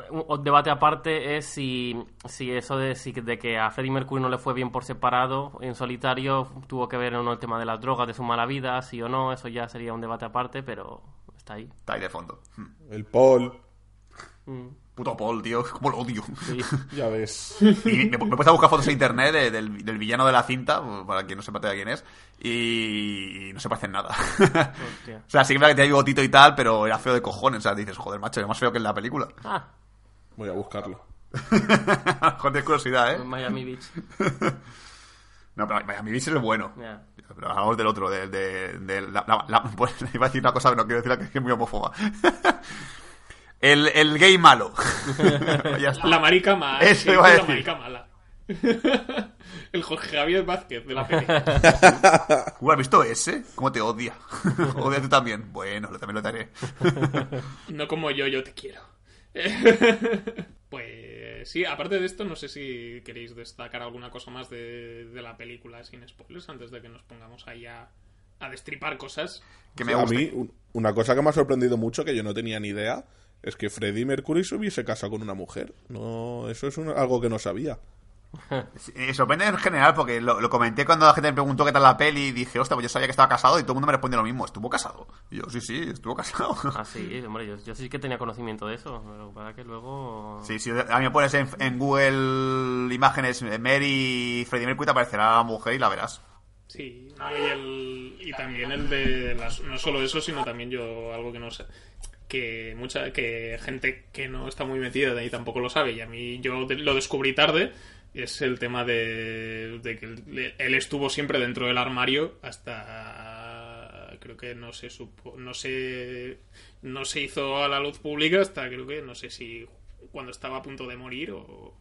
un un debate aparte es si, si eso de, si- de que a Freddie Mercury no le fue bien por separado, en solitario, tuvo que ver o no el tema de las drogas, de su mala vida, sí o no, eso ya sería un debate aparte, pero está ahí. Está ahí de fondo. El Paul, Mm, Puto Paul, tío, como lo odio. sí. ya ves. Y me, me he puesto a buscar fotos en internet de- del, del villano de la cinta, para quien no sepa todavía quién es, y no se parecen nada. Hostia. o sea, sí que verdad que tenía bigotito y tal, pero era feo de cojones. O sea, dices, joder, macho, es más feo que en la película. Ah, Voy a buscarlo. Con curiosidad, ¿eh? Miami Beach. No, pero Miami Beach es el bueno. Ya. Pero hablamos del otro, de, de, de la, la- la- pues, iba a decir una cosa, pero no quiero decirla que es muy homófoba. El, el gay malo. ya está. La marica mala. Eso sí, iba a la marica mala. El Jorge Javier Vázquez de la peli. ¿Tú has visto ese? ¿Cómo te odia? Odia tú también. Bueno, lo- también lo te haré. No como yo, yo te quiero. Pues sí, aparte de esto, no sé si queréis destacar alguna cosa más de, de la película sin spoilers antes de que nos pongamos ahí a, a destripar cosas. Que me a mí, un- una cosa que me ha sorprendido mucho, que yo no tenía ni idea, es que Freddie Mercury se hubiese casado con una mujer. No, eso es un- algo que no sabía. Sí, sorprende en general porque lo, lo comenté cuando la gente me preguntó qué tal la peli y dije, hostia, pues yo sabía que estaba casado y todo el mundo me respondió lo mismo. ¿Estuvo casado? Y yo, sí, sí, estuvo casado. Ah, sí, hombre, yo, yo sí que tenía conocimiento de eso, pero para que luego... Sí, sí, a mí me pones en, en Google imágenes eh, Mary y Freddie Mercury te aparecerá la mujer y la verás. Sí, ¿no? y, el- y también el de las, no solo eso, sino también yo algo que no sé que mucha que gente que no está muy metida de ahí tampoco lo sabe y a mí yo lo descubrí tarde es el tema de, de que él, estuvo siempre dentro del armario hasta creo que no se supo no se no se hizo a la luz pública hasta creo que no sé si cuando estaba a punto de morir o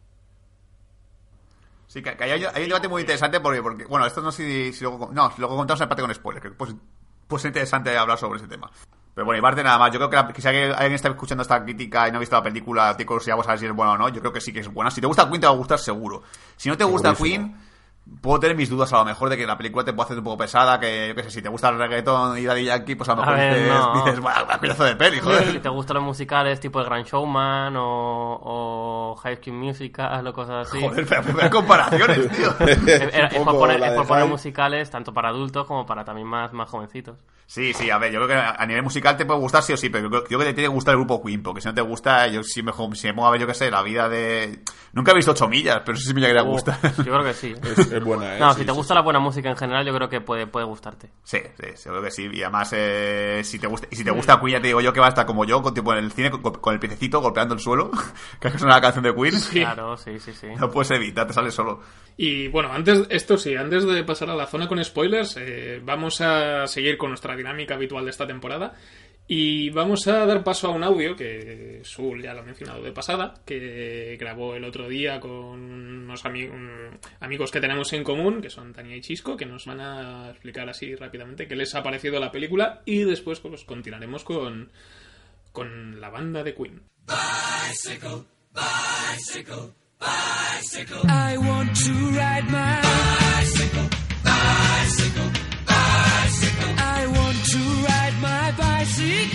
Sí, que, hay, hay un debate muy interesante porque, porque bueno, esto no sé si, luego, no, luego contamos en parte con spoilers, que pues, pues es interesante hablar sobre ese tema. Pero bueno, y parte nada más, yo creo que, la- que si alguien, está escuchando esta crítica y no ha visto la película, tiene curiosidad, vamos a ver si es buena o no, yo creo que sí que es buena. Si te gusta Queen te va a gustar seguro. Si no te gusta Segurísimo. Queen, puedo tener mis dudas a lo mejor de que la película te puede hacer un poco pesada, que, yo qué sé, si te gusta el reggaetón y Daddy Yankee, pues a lo A mejor ver, dices, no. dices, bueno, un pedazo de peli, joder. Si te gustan los musicales tipo El Gran Showman o, o High School Musical o cosas así. Joder, pero, pero comparaciones, tío. Es, es- es por poner, es por poner musicales tanto para adultos como para también más, más jovencitos. Sí, sí, a ver, yo creo que a nivel musical te puede gustar sí o sí, pero yo creo, que te tiene que gustar el grupo Queen, porque si no te gusta, yo sí me, si me pongo a ver, yo qué sé, la vida de... Nunca he visto 8 millas, pero sí me llegaría a Uh, gustar. yo creo que sí. Es, es buena, ¿eh? No, Sí, si te sí, gusta la buena música en general, yo creo que puede, puede gustarte. Sí, sí, seguro que sí. Y además, eh, si te gusta, y si te gusta Queen, ya te digo yo que va a estar como yo, con, tipo en el cine, con, con el piececito golpeando el suelo, que es una canción de Queen. Claro, sí, sí, sí. No puedes evitar, te sale solo. Y bueno, antes, esto sí, antes de pasar a la zona con spoilers, eh, vamos a seguir con nuestra dinámica habitual de esta temporada. Y vamos a dar paso a un audio que Sul ya lo ha mencionado de pasada, que grabó el otro día con unos ami- amigos que tenemos en común, que son Tania y Chisco, que nos van a explicar así rápidamente qué les ha parecido la película y después pues continuaremos con, con la banda de Queen. I want to ride my bicycle, bicycle, bicycle. I want to ride my bicycle.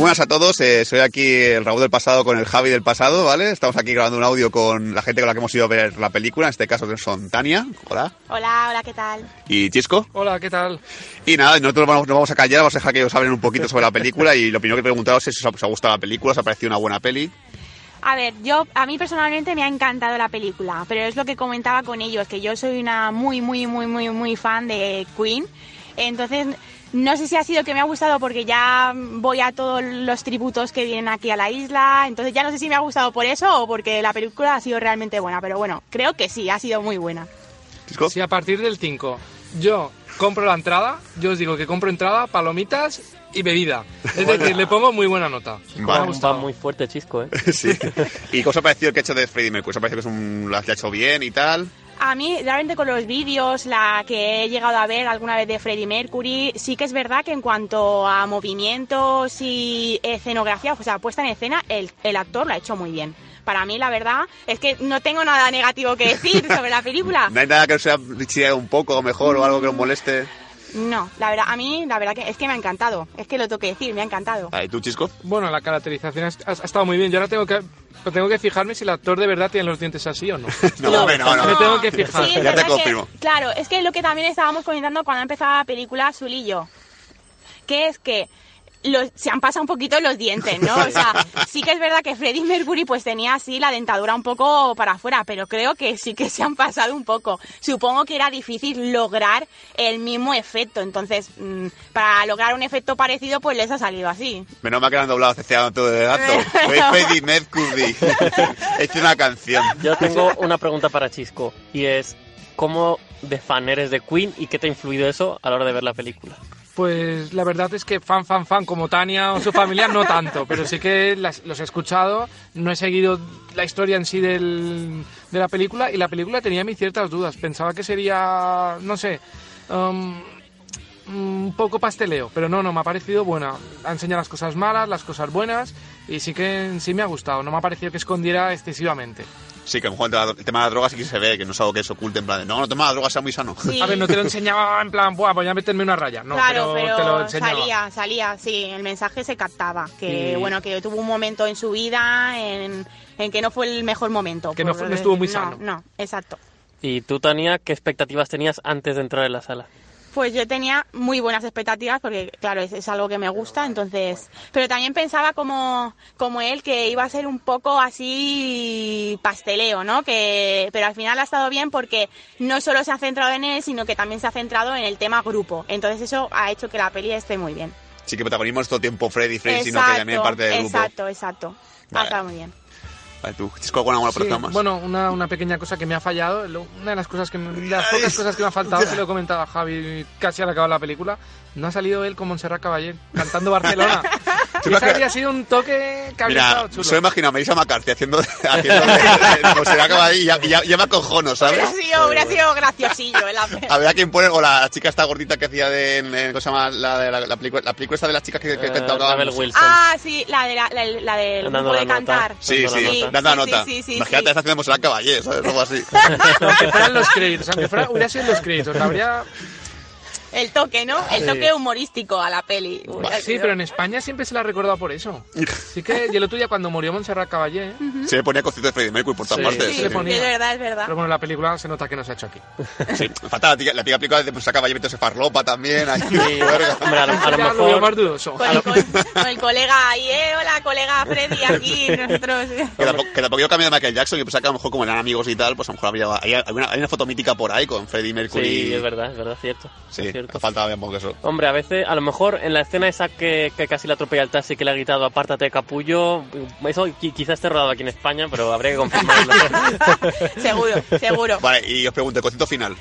Buenas a todos, eh, soy aquí el Raúl del pasado con el Javi del pasado, ¿vale? Estamos aquí grabando un audio con la gente con la que hemos ido a ver la película, en este caso son Tania, hola, Hola, hola, ¿qué tal? y Chisco. Hola, ¿qué tal? Y nada, nosotros vamos, nos vamos a callar, vamos a dejar que ellos hablen un poquito sobre la película y lo primero que preguntaros es si os ha, os ha gustado la película, os ha parecido una buena peli. A ver, yo a mí personalmente me ha encantado la película, pero es lo que comentaba con ellos, que yo soy una muy, muy, muy, muy, muy fan de Queen. Entonces, no sé si ha sido que me ha gustado porque ya voy a todos los tributos que vienen aquí a la isla, entonces ya no sé si me ha gustado por eso o porque la película ha sido realmente buena, pero bueno, creo que sí, ha sido muy buena. Chisco. Si a partir del 5 yo compro la entrada, yo os digo que compro entrada, palomitas y bebida. Es decir, le pongo muy buena nota. Me ha Vale. Va gustado. muy fuerte, chisco, ¿eh? sí. ¿Y qué os ha parecido el que ha hecho de Freddie Mercury? ¿Os ha parecido que es un, lo ha hecho bien y tal? A mí, realmente con los vídeos, la que he llegado a ver alguna vez de Freddie Mercury, sí que es verdad que en cuanto a movimientos y escenografía, o sea, puesta en escena, el, el actor lo ha hecho muy bien. Para mí, la verdad, es que no tengo nada negativo que decir sobre la película. ¿No hay nada que sea un poco mejor o algo que os moleste? No, la verdad, a mí, la verdad que es que me ha encantado. Es que lo tengo que decir, me ha encantado. Ah, ¿Y tú, Chisco? Bueno, la caracterización ha, estado muy bien. Yo ahora tengo que, tengo que fijarme si el actor de verdad tiene los dientes así o no. No, hombre, no, no. Me tengo que fijar. Sí, es Ya te que- claro, es que lo que también estábamos comentando cuando ha empezado la película, yo, que es que los- se han pasado un poquito los dientes, ¿no? O sea, sí que es verdad que Freddie Mercury pues tenía así la dentadura un poco para afuera, pero creo que sí que se han pasado un poco. Supongo que era difícil lograr el mismo efecto, entonces mm, para lograr un efecto parecido pues les ha salido así. Menos mal que han doblado ceceado todo de gato. Soy Freddie Mercury. He hecho una canción. Yo tengo una pregunta para Chisco y es ¿cómo de fan eres de Queen y qué te ha influido eso a la hora de ver la película? Pues la verdad es que fan, fan, fan como Tania o su familia no tanto, pero sí que las- los he escuchado, no he seguido la historia en sí del- de la película y la película tenía mis ciertas dudas. Pensaba que sería, no sé, um, un poco pasteleo, pero no, no, me ha parecido buena. Ha enseñado las cosas malas, las cosas buenas y sí que en sí me ha gustado. No me ha parecido que escondiera excesivamente. Sí, que a lo mejor el tema de las drogas sí que se ve, que no es algo que se oculte en plan de, no, no toma las drogas, sea muy sano. Sí. A ver, no te lo enseñaba en plan, Buah, voy a meterme una raya. No, claro, pero, pero, te lo enseñaba. salía, salía, sí, el mensaje se captaba. Que bueno, que tuvo un momento en su vida en, en que no fue el mejor momento. Que no fue- no estuvo muy decir- sano. No, no, exacto. ¿Y tú, Tania, qué expectativas tenías antes de entrar en la sala? Pues yo tenía muy buenas expectativas porque, claro, es, es algo que me gusta, entonces... Pero también pensaba como, como él que iba a ser un poco así pasteleo, ¿no? Que, pero al final ha estado bien porque no solo se ha centrado en él, sino que también se ha centrado en el tema grupo. Entonces eso ha hecho que la peli esté muy bien. Sí que protagonismo es todo tiempo Freddy, Freddy, sino que también parte del grupo. exacto, exacto. Ha estado muy bien. Vale, tú, ¿alguna Sí, persona más? bueno, una, una pequeña cosa que me ha fallado, una de las cosas que me- de las pocas cosas que me ha faltado, se lo he comentado a Javi casi al acabar la película, no ha salido él con Montserrat Caballé cantando Barcelona. Habría sido un toque que habría Mira, estado chulo. imagino a McCarthy haciendo, haciendo de, de- como se le acaba ahí y ya, y ya, ya me acojono, ¿sabes? Hubiera sido, hubiera sido graciosillo el hacer. A ver a quién pone, o la chica esta gordita que hacía de, en, en- ¿cómo se llama? La, de la, la película, la película esta de las chicas que, que, que Eh. Wilson. Ah, sí, la, de la, la, la del grupo la de cantar. Sí, sí, la nota. dando la Sí, nota. sí, sí, Imagínate, sí. está haciendo Monserrat Caballé, ¿sabes? Algo así. Aunque fueran los créditos, aunque fuera, hubiera sido los créditos, habría... El toque, ¿no? El toque humorístico a la peli. Hubiera Sí, sido. pero en España siempre se la ha recordado por eso. Sí que, y el otro día cuando murió Montserrat Caballé, Se le ponía concierto de Freddie Mercury por todas Sí. partes. Sí, se le ponía. es verdad, es verdad. pero bueno, la película se nota que no se ha hecho aquí. Sí, falta la tía, la tía película de Monserrat Caballé metiéndose farlopa también. Ahí, Sí, hombre, a lo, a lo Ya lo veo más mejor... dudoso. Con el, con- con el colega ahí, eh, hola colega Freddy, aquí nosotros. Que tampoco, que tampoco yo cambio de Michael Jackson y pensaba que a lo mejor como eran amigos y tal, pues a lo mejor había hay, hay una, hay una foto mítica por ahí con Freddie Mercury. Sí, es verdad, es verdad, cierto. Sí, Es cierto. faltaba bien poco eso. Hombre, a veces, a lo mejor en la escena esa que, que casi la atropella el taxi que le ha gritado apártate capullo, eso qui- quizás esté rodado aquí en España, pero habría que confirmarlo. seguro, seguro. Vale, y os pregunto, el concierto final.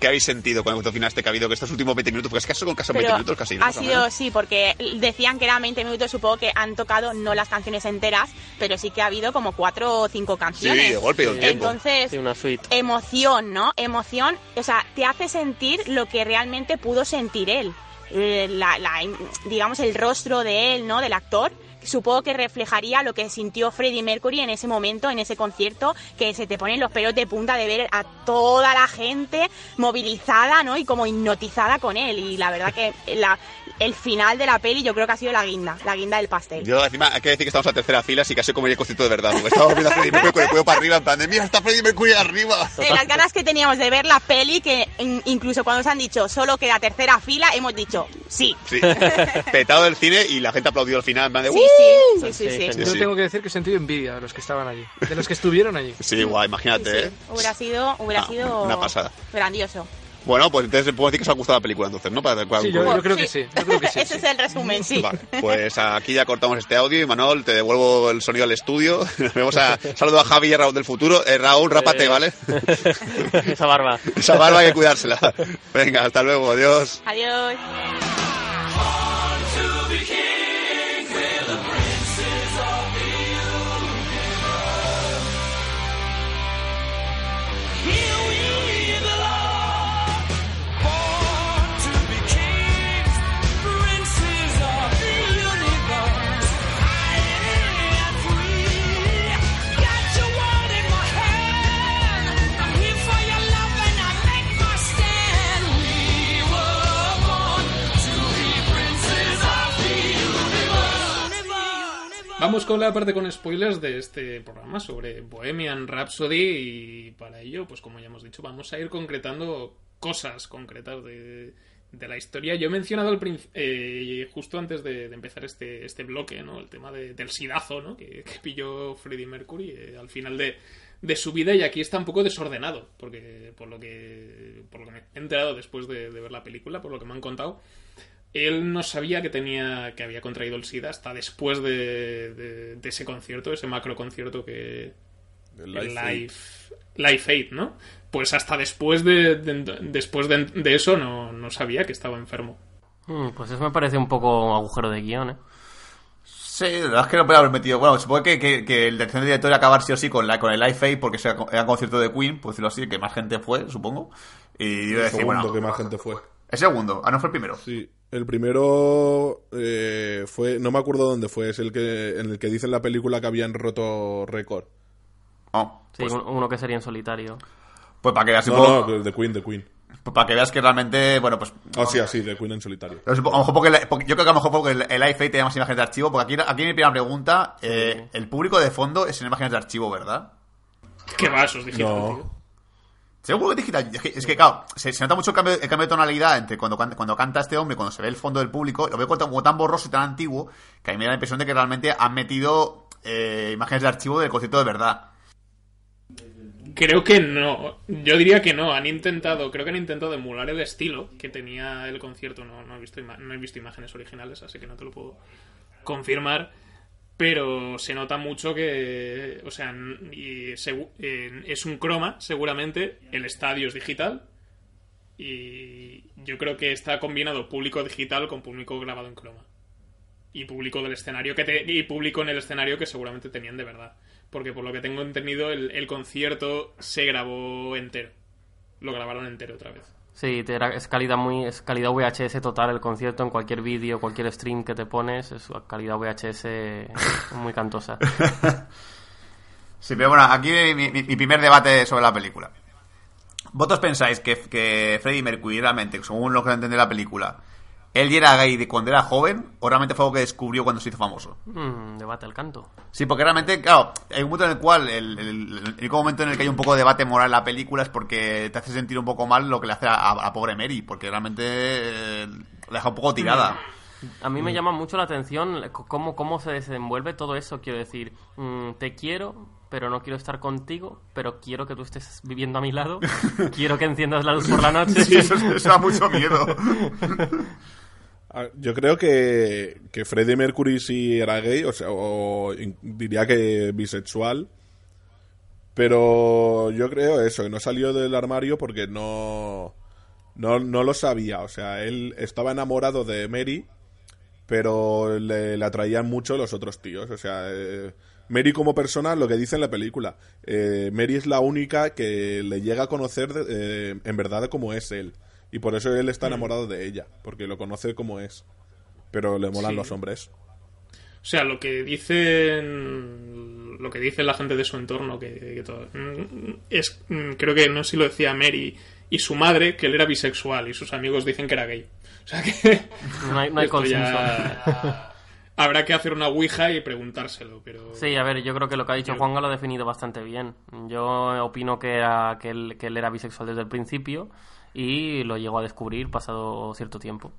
¿Qué habéis sentido concierto final este que ha habido que estos últimos 20 minutos? Porque es que con casi 20 Pero minutos casi. ¿no? ha sido, menos. sí, porque decían que eran 20 minutos, supongo que han tocado no las canciones enteras, pero sí que ha habido como cuatro o cinco canciones. Sí, de golpe y un tiempo. Entonces, Sí, una suite. emoción, ¿no? Emoción, o sea, te hace sentir lo que realmente pudo sentir él. Eh, La, la- digamos, el rostro de él, ¿no? Del actor. Supongo que reflejaría lo que sintió Freddie Mercury en ese momento, en ese concierto, que se te ponen los pelos de punta de ver a toda la gente movilizada, ¿no? Y como hipnotizada con él. Y la verdad que la, el final de la peli yo creo que ha sido la guinda, la guinda del pastel. Yo encima hay que decir que estamos a tercera fila, así casi como el concierto de verdad. Porque estábamos viendo a Freddie Mercury con el cuello para arriba, en plan de mira, está Freddie Mercury arriba. Eh, las ganas que teníamos de ver la peli, que in- incluso cuando nos han dicho solo queda tercera fila, hemos dicho sí. Sí. Petado del cine y la gente aplaudió al final, en plan de Sí, sí, sí, sí, Sí, sí. Yo sí. tengo que decir que he sentido envidia de los que estaban allí, de los que estuvieron allí. Sí, guay, imagínate, Sí, ¿eh? sí. Hubiera sido, hubiera Ah, sido una pasada. grandioso. Bueno, pues entonces puedo decir que os ha gustado la película, entonces, ¿no? Para, para- Sí, yo, yo creo que sí, yo creo que sí. Ese sí. es el resumen, sí. Vale, pues aquí ya cortamos este audio y Manol, te devuelvo el sonido al estudio. Nos vemos a saludo a Javi y a Raúl del futuro. Eh, Raúl, rápate, Eh. ¿vale? Esa barba. Esa barba hay que cuidársela. Venga, hasta luego, adiós. Adiós. Vamos con la parte con spoilers de este programa sobre Bohemian Rhapsody y para ello, pues como ya hemos dicho, vamos a ir concretando cosas concretas de, de la historia. Yo he mencionado eh, justo antes de, de empezar este, este bloque, ¿no? El tema de- del sidazo, ¿no? Que, que pilló Freddie Mercury eh, al final de, de su vida y aquí está un poco desordenado, porque por lo que, por lo que me he enterado después de, de ver la película, por lo que me han contado, él no sabía que tenía que había contraído el SIDA hasta después de, de- de ese concierto, ese macro concierto que El el Life Aid. Life, Life Aid, ¿no? Pues hasta después de, de- después de, de eso no, no sabía que estaba enfermo. Mm, Pues eso me parece un poco agujero de guion, ¿eh? Sí, la verdad es que no puede haber metido. Bueno, supongo que, que, que el de director iba a acabar sí o sí con, la, con el Life Aid porque era, era concierto de Queen, por decirlo así, que más gente fue, supongo. Y iba a El decir, segundo bueno. que más gente fue. El segundo, ah, no fue el primero. Sí, el primero eh, fue, no me acuerdo dónde fue, es el que en el que dice en la película que habían roto récord. Oh, Sí, pues, un- uno que sería en solitario. pues para que veas un No, poco- no, de Queen, de Queen. pues para que veas que realmente, bueno, pues Ah, sí, así, de Queen en solitario. A lo mejor porque, yo creo que a lo mejor porque el, el iFate tiene más imágenes de archivo, porque aquí, aquí mi primera pregunta, eh, el público de fondo es en imágenes de archivo, ¿verdad? ¿Qué digital, No. tío? Seguro que digital. Es que, es que, claro, se, se nota mucho el cambio, el cambio de tonalidad entre cuando, cuando canta este hombre y cuando se ve el fondo del público. Lo veo como tan, borroso y tan antiguo que a mí me da la impresión de que realmente han metido eh, imágenes de archivo del concierto de verdad. Creo que no. Yo diría que no. Han intentado, creo que han intentado emular el estilo que tenía el concierto. No, no he visto no he visto imágenes originales, así que no te lo puedo confirmar. Pero se nota mucho que, o sea, y es un croma, seguramente. El estadio es digital. Y yo creo que está combinado público digital con público grabado en croma. y público del escenario que te- y público en el escenario que seguramente tenían de verdad. Porque por lo que tengo entendido, el concierto se grabó entero. Lo grabaron entero otra vez. Sí, te es calidad muy es calidad VHS total el concierto en cualquier vídeo, cualquier stream que te pones, es calidad VHS muy cantosa. Sí, pero bueno, aquí mi, mi- mi primer debate sobre la película. ¿Vosotros pensáis que, que Freddie Mercury realmente, según lo que entendí de la película, él ya era gay de cuando era joven o realmente fue algo que descubrió cuando se hizo famoso? Mm, debate al canto. Sí, porque realmente, claro, hay un punto en el cual, el, el- el único momento en el que hay un poco de debate moral en la película es porque te hace sentir un poco mal lo que le hace a, a- a pobre Mary, porque realmente eh, la deja un poco tirada. A mí me llama mucho la atención cómo, cómo se desenvuelve todo eso. Quiero decir, mm, te quiero, pero no quiero estar contigo, pero quiero que tú estés viviendo a mi lado. quiero que enciendas la luz por la noche. Sí, eso, eso da mucho miedo. Ah, Yo creo que, que Freddie Mercury sí era gay, o sea, o diría que bisexual. Pero yo creo eso, que no salió del armario porque no, no, no lo sabía. O sea, él estaba enamorado de Mary, pero le, le atraían mucho los otros tíos. O sea, eh, Mary como persona, lo que dice en la película, eh, Mary es la única que le llega a conocer eh, en verdad como es él. Y por eso él está enamorado de ella, porque lo conoce como es. Pero le molan Sí. los hombres. O sea, lo que dicen. Lo que dice la gente de su entorno, que, que todo. mm, Es. mm, Creo que no sé si lo decía Mary y su madre, que él era bisexual y sus amigos dicen que era gay. O sea que. No hay, no hay consenso. ya- Habrá que hacer una ouija y preguntárselo, pero. Sí, a ver, yo creo que lo que ha dicho Juanga lo ha definido bastante bien. Yo opino que, era, que, él, que él era bisexual desde el principio y lo llegó a descubrir pasado cierto tiempo.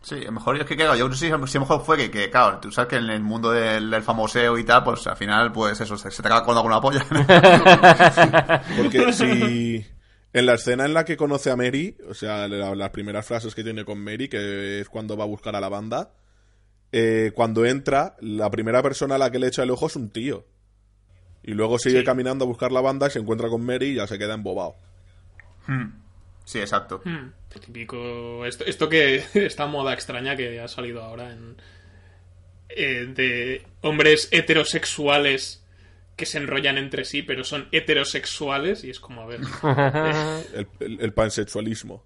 Sí, a lo mejor es que, claro, yo no sé si a lo mejor fue que, que, claro, tú sabes que en el mundo del, del famoseo y tal, pues al final, pues eso, se, se te acaba con alguna polla. Porque si en la escena en la que conoce a Mary, o sea, la- las primeras frases que tiene con Mary, que es cuando va a buscar a la banda, eh, cuando entra, la primera persona a la que le echa el ojo es un tío. Y luego sigue Sí. caminando a buscar la banda y se encuentra con Mary y ya se queda embobado. Sí, exacto. Hmm, típico. Esto, esto que. Esta moda extraña que ha salido ahora en. eh, de hombres heterosexuales que se enrollan entre sí, pero son heterosexuales, y es como, a ver. eh, El, el- el pansexualismo.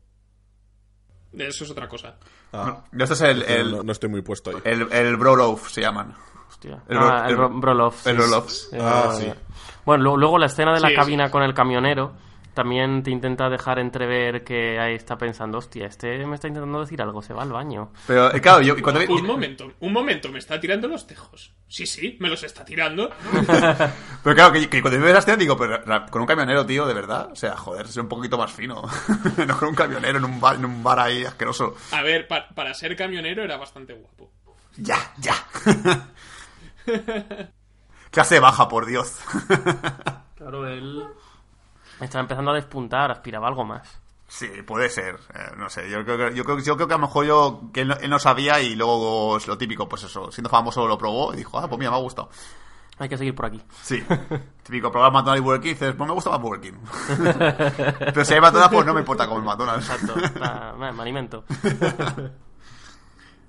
eso es otra cosa. Ah, Esto es el, el, no, no estoy muy puesto ahí. el, el bro love, se llaman. Hostia. El Ah, el, el- Bro- Broloff. el sí. Broloff. Sí, Ah, ah, sí. Bueno, lo- luego la escena de la Sí, cabina con el camionero también te intenta dejar entrever que ahí está pensando, hostia, este me está intentando decir algo, se va al baño. Pero, eh, claro, yo y cuando vi- Un momento, un momento, me está tirando los tejos. Sí, sí, me los está tirando. Pero claro, que, que cuando la escena digo, pero con un camionero, tío, de verdad. O sea, joder, ser un poquito más fino. no con un camionero en un bar, en un bar ahí asqueroso. A ver, pa- para ser camionero era bastante guapo. Ya, ya. Clase baja, por Dios. Claro, él estaba empezando a despuntar, aspiraba algo más. Sí, puede ser. Eh, no sé, yo creo, que, yo, creo, yo creo que a lo mejor yo, que él no, él no sabía y luego es lo típico, pues eso, siendo famoso lo probó y dijo, ah, pues mira, me ha gustado. Hay que seguir por aquí. Sí. Típico, probar McDonald's y Burger King, dices, pues me gusta más Burger King. Pero si hay McDonald's, pues no me importa comer McDonald's. Exacto, me me alimento.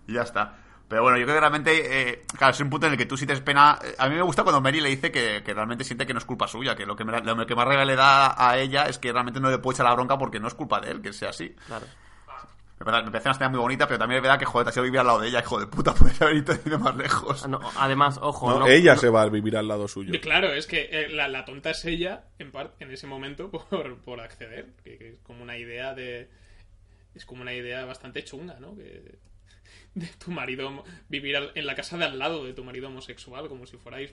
Y ya está. Pero bueno, yo creo que realmente, eh, claro, es un punto en el que tú sientes pena. A mí me gusta cuando Mary le dice que, que realmente siente que no es culpa suya, que lo que, me- lo que más rabia le da a ella es que realmente no le puede echar la bronca porque no es culpa de él, que sea así. Claro. Me parece, una escena muy bonita, pero también es verdad que, joder, te has ido a vivir al lado de ella, hijo de puta, puedes haber ido más lejos. Ah, no, además, ojo, No, no- ella no- se va a vivir al lado suyo. Y claro, es que eh, la, la tonta es ella, en, par- en ese momento, por, por acceder. Que, que es como una idea de. Es como una idea bastante chunga, ¿no? Que, de tu marido homo- vivir al- en la casa de al lado de tu marido homosexual, como si fuerais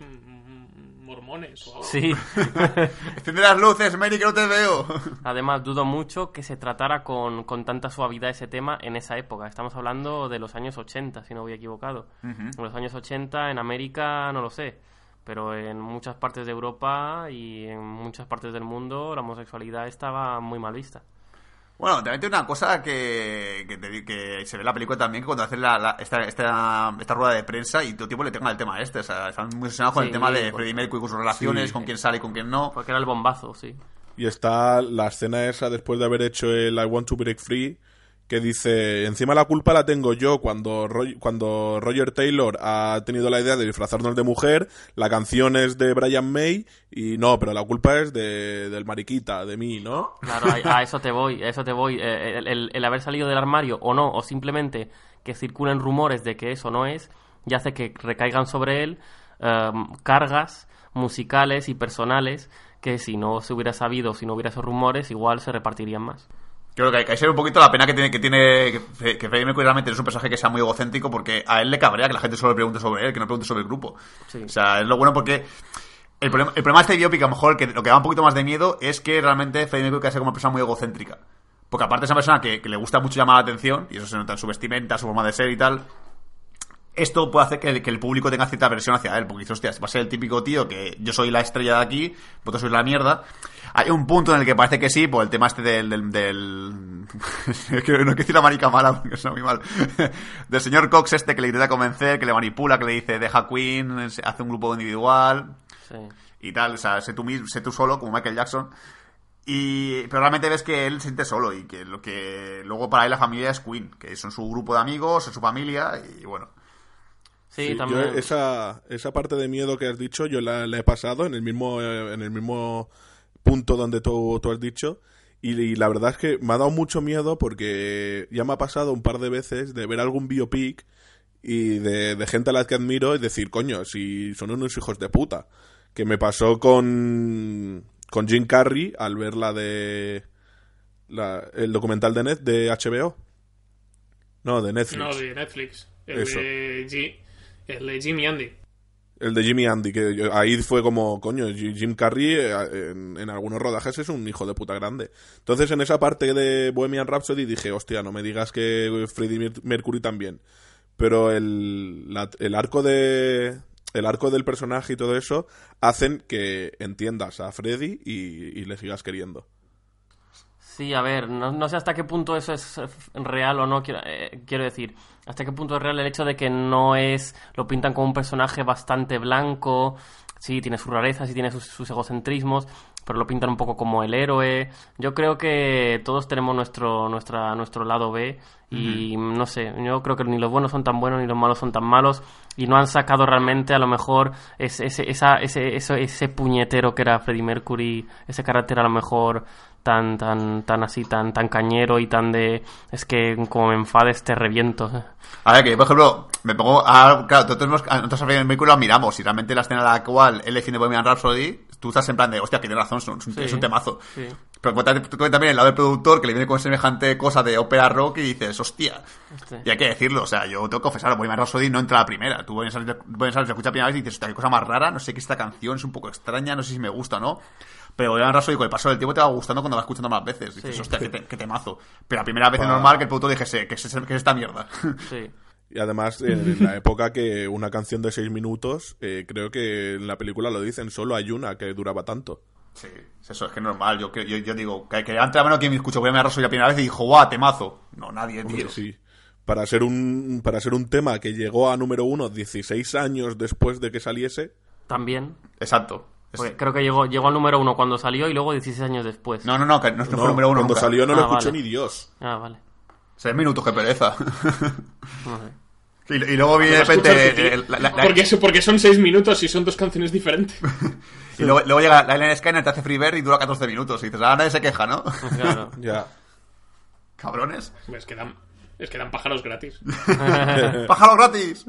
mormones o algo. Sí. Enciende las luces, Mary, que no te veo. Además, dudo mucho que se tratara con, con tanta suavidad ese tema en esa época. Estamos hablando de los años 80, si no voy equivocado. En los años 80, en América, no lo sé. Pero en muchas partes de Europa y en muchas partes del mundo, la homosexualidad estaba muy mal vista. Bueno, también tiene una cosa que, que, te- que se ve en la película también, que cuando hacen la, la- esta, esta, esta rueda de prensa y todo el tiempo le tengan el tema este. O sea, están muy obsesionados con Sí, el tema de Freddie Mercury, con sus relaciones, Sí. con quién sale y con quién no. Porque era el bombazo, sí. Y está la escena esa después de haber hecho el I Want to Break Free, que dice, encima la culpa la tengo yo cuando, cuando Roger Taylor ha tenido la idea de disfrazarnos de mujer, la canción es de Brian May y no, pero la culpa es de, del mariquita, de mí, ¿no? Claro, a, eso te voy, a eso te voy. Eh, el, el- haber salido del armario o no, o simplemente que circulen rumores de que eso no es, ya hace que recaigan sobre él eh, cargas musicales y personales que si no se hubiera sabido, si no hubiera esos rumores, igual se repartirían más. Creo que hay que ser un poquito la pena que tiene que tiene que, que Freddie Mercury realmente es un personaje que sea muy egocéntrico porque a él le cabrea que la gente solo le pregunte sobre él, que no pregunte sobre el grupo. Sí. O sea, es lo bueno porque el problema, el problema de este biopic, a lo mejor, que lo que da un poquito más de miedo es que realmente Freddie Mercury sea como una persona muy egocéntrica. Porque aparte es una persona que, que le gusta mucho llamar la atención, y eso se nota en su vestimenta, su forma de ser y tal, esto puede hacer que el, que el público tenga cierta aversión hacia él, porque dice, hostia, va a ser el típico tío que yo soy la estrella de aquí, vosotros sois la mierda. Hay un punto en el que parece que sí, por el tema este del... del, del- es que no quiero decir la marica mala, porque suena muy mal. del señor Cox este que le intenta convencer, que le manipula, que le dice, deja Queen, hace un grupo individual Sí. y tal, o sea, sé tú, mismo, sé tú solo, como Michael Jackson. Y, pero realmente ves que él se siente solo y que lo que luego para él la familia es Queen, que son su grupo de amigos, es su familia y bueno. Sí, Sí, también. yo esa, esa parte de miedo que has dicho, yo la, la he pasado en el mismo, eh, en el mismo punto donde tú, tú has dicho. Y, y la verdad es que me ha dado mucho miedo porque ya me ha pasado un par de veces de ver algún biopic y de, de gente a la que admiro y decir, coño, si son unos hijos de puta. Que me pasó con, con Jim Carrey al ver la de la- el documental de, Net, de HBO. No, de Netflix. No, de Netflix. El Eso. de, G- el de Jimmy Andy. El de Jimmy Andy, que yo- ahí fue como, coño, Jim Carrey eh, en, en algunos rodajes es un hijo de puta grande. Entonces en esa parte de Bohemian Rhapsody dije, hostia, no me digas que Freddie Mer- Mercury también. Pero el, la- el arco de el arco del personaje y todo eso hacen que entiendas a Freddie y, y le sigas queriendo. Sí, a ver, no, no sé hasta qué punto eso es real o no, quiero, eh, quiero decir, hasta qué punto es real el hecho de que no es, lo pintan como un personaje bastante blanco, sí, tiene sus rarezas y tiene sus, sus egocentrismos, pero lo pintan un poco como el héroe. Yo creo que todos tenemos nuestro, nuestra, nuestro lado B y no sé, yo creo que ni los buenos son tan buenos ni los malos son tan malos y no han sacado realmente a lo mejor ese, ese, esa, ese, eso- ese puñetero que era Freddie Mercury, ese carácter a lo mejor tan, tan, tan así, tan, tan cañero y tan de es que como me enfades te reviento. A ver, que yo, por ejemplo, me pongo. A, claro, nosotros, a- nosotros a Freddie Mercury lo miramos y realmente la escena en la cual él defiende Bohemian Rhapsody, tú estás en plan de, hostia, que tiene razón, es un, es un- Sí. es un temazo. Sí. Pero cuéntame también el lado del productor que le viene con semejante cosa de ópera rock y dices, hostia. Y hay que decirlo, o sea, yo tengo que confesar, Bohemian Rhapsody no entra a la primera. Tú Bohemian Rhapsody Bohemian Rhapsody se escucha la primera vez y dices, hostia, qué cosa más rara, no sé qué esta canción es un poco extraña, no sé si me gusta o no. Pero Bohemian Rhapsody con el paso del tiempo te va gustando cuando vas escuchando más veces. Dices, Sí. hostia, qué, te- qué temazo. Pero la primera vez es Pa- normal que el productor dijese, que es, que es esta mierda. Sí. Y además, en, la época que una canción de seis minutos, eh, creo que en la película lo dicen, solo hay una que duraba tanto. Sí, eso es que es normal. Yo, yo, yo digo, que, que antes a menos quien me escuchó Bohemian Rhapsody la primera vez y dijo, guau, temazo. No, nadie, tío. sí. Para ser un para ser un tema que llegó a número uno 16 años después de que saliese, También. Exacto. Porque creo que llegó, llegó al número uno cuando salió y luego 16 años después. No, no, no, que no, no fue número uno. cuando nunca. salió no lo Ah, escuchó vale. ni Dios. Ah, vale. Seis minutos, qué pereza. Y, y luego viene de ¿Lo repente. escuchas, tío? la- la- la- Porque, porque son seis minutos y son dos canciones diferentes. y luego, luego llega la Ellen Skyner, te hace free y dura 14 minutos. Y dices, ah, nadie se queja, ¿no? Claro. Ya. Cabrones. Es que dan, es que dan pájaros gratis. ¡Pájaro gratis!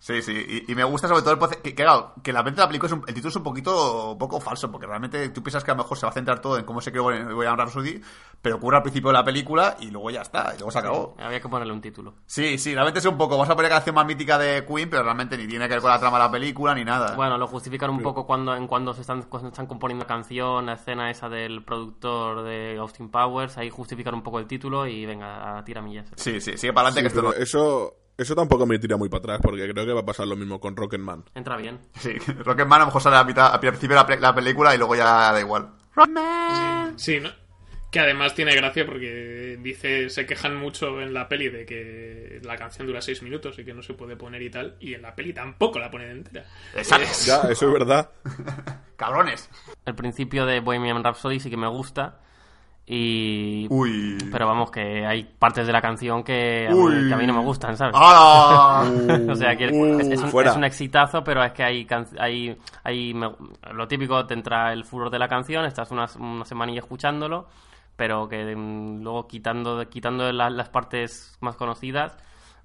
Sí, sí, y, y me gusta sobre todo el que, que, claro, que la venta de la película es un- el título es un poquito un poco falso, porque realmente tú piensas que a lo mejor se va a centrar todo en cómo se creó Bohemian Rhapsody, pero ocurre al principio de la película y luego ya está, y luego se acabó. Había que ponerle un título. Sí, sí, realmente es un poco, vas a poner la canción más mítica de Queen, pero realmente ni tiene que ver con la trama de la película ni nada. Bueno, lo justifican un poco cuando en cuando se están, cuando están componiendo la canción, la escena esa del productor de Austin Powers, ahí justifican un poco el título y venga, a tiramillas. Sí, sí, sigue para adelante Sí, que esto pero no... eso, eso tampoco me tira muy para atrás, porque creo que va a pasar lo mismo con Rocketman. Entra bien. Sí, Rocketman a lo mejor sale a, mitad, al principio de la, pe- la película y luego ya da igual. Sí, ¿no? Que además tiene gracia porque dice, se quejan mucho en la peli de que la canción dura seis minutos y que no se puede poner y tal, y en la peli tampoco la ponen entera. Exacto. Ya, eso es verdad. Cabrones. El principio de Bohemian Rhapsody sí que me gusta. Y... Uy. Pero vamos, que hay partes de la canción que a, mí, que a mí no me gustan, ¿sabes? ¡Ah! o sea, que Uh, es, es un, fuera. es un exitazo, pero es que hay, can- hay, hay me- lo típico, te entra el furor de la canción, estás unas, una semanilla escuchándolo, pero que mm, luego quitando, quitando la- las partes más conocidas,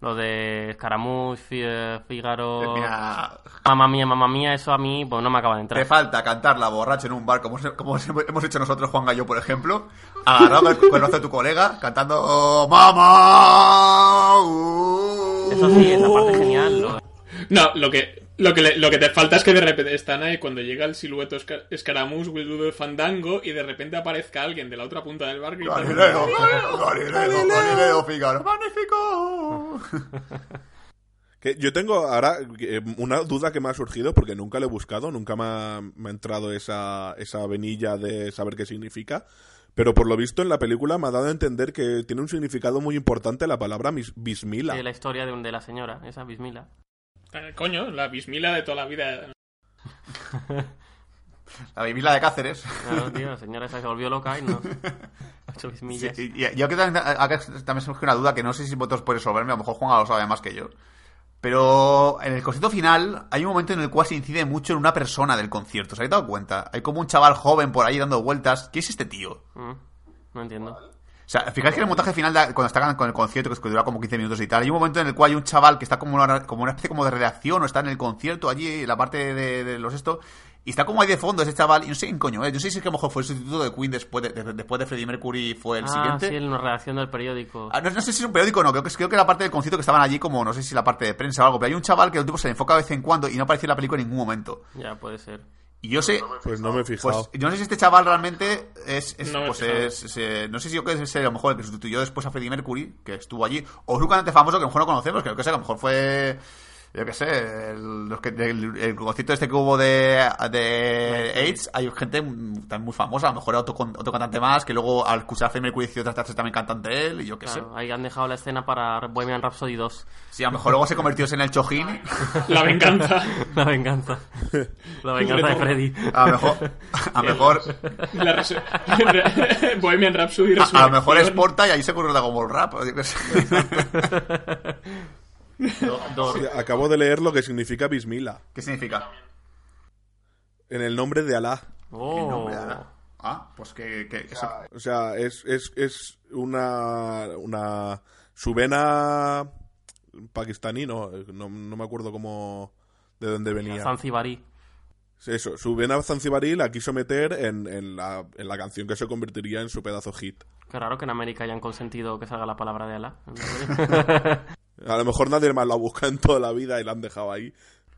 lo de Scaramouche, Fi- eh, Fígaro, Mira, Mamma Mía, Mamma Mía, eso a mí pues no me acaba de entrar. te falta cantarla borracho en un bar, como, como hemos hecho nosotros, Juan Gallo, por ejemplo, agarrado el de tu colega, cantando "Oh, ¡Mamá! uh". Eso sí, esa parte es genial. No, lo que, lo que, le- lo que te falta es que de repente están ahí cuando llega el silueto esca- Escaramuz, Will do the fandango, y de repente aparezca alguien de la otra punta del bar gritando. Galileo, Galileo, Galileo, Fígaro, ¡Magnífico! Que yo tengo ahora eh, una duda que me ha surgido porque nunca lo he buscado, nunca me ha, me ha entrado esa, esa venilla de saber qué significa. Pero por lo visto en la película me ha dado a entender que tiene un significado muy importante la palabra bismila. de la historia de, un- de la señora, esa Bismila. Eh, Coño, la bismila de toda la vida. La Biblia de Cáceres. Claro, tío, la señora esa se volvió loca y no. Ha hecho Sí, bismillas. y- y- yo que también, acá también surge una duda que no sé si vosotros podéis resolverme, a lo mejor Juan lo sabe más que yo. Pero en el concierto final hay un momento en el cual se incide mucho en una persona del concierto. ¿Os habéis dado cuenta? Hay como un chaval joven por ahí dando vueltas. ¿Quién es este tío? Mm, no entiendo. O sea, fijáis que en el montaje final, cuando están con el concierto, que es que dura como 15 minutos y tal, hay un momento en el cual hay un chaval que está como una, como una especie como de redacción o está en el concierto allí, en la parte de, de los esto, y está como ahí de fondo ese chaval, y no sé quién coño no sé si es que a lo mejor fue el sustituto de Queen después de, de- después de Freddie Mercury fue el ah, siguiente. sí, en la redacción del periódico. Ah, no, no sé si es un periódico o no, creo que, creo que la parte del concierto que estaban allí como, no sé si la parte de prensa o algo, pero hay un chaval que el tipo se le enfoca de vez en cuando y no aparece en la película en ningún momento. Ya, puede ser. Y yo sé, Pues no me he fijado. pues yo no sé si este chaval realmente es, es- No pues es, es, eh, no sé si yo creo que es a lo mejor el que sustituyó después a Freddie Mercury, que estuvo allí, o es un cantante famoso que a lo mejor no conocemos, que yo que sé, a lo mejor fue yo qué sé, el, los que, el, el este que hubo de, de AIDS, hay gente también muy famosa, a lo mejor era otro, con- otro cantante más, que luego al escuchar a Freddie Mercury decidió tratarse también cantante él, y yo qué sé. Claro, ahí han dejado la escena para Bohemian Rhapsody 2. Sí, a lo mejor luego se convirtió en el Chojín, La venganza. La venganza. La venganza de Freddy. a lo mejor, a lo mejor, Bohemian Rhapsody a, a lo mejor es. Porta y ahí se ocurrió Dragon Ball Rap, yo qué sé. Do- do- Sí, Acabo de leer lo que significa bismila. ¿Qué significa? En el nombre de Alá. Oh. nombre. Ah, pues que, que O sea, es, es, es una, una... Su vena pakistaní, no, no, no me acuerdo cómo... De dónde venía. Zanzibarí. Eso, su vena zanzibarí la quiso meter en, en, la, en la canción que se convertiría en su pedazo hit. Qué raro que en América hayan consentido que salga la palabra de Alá. A lo mejor nadie más la busca en toda la vida y la han dejado ahí.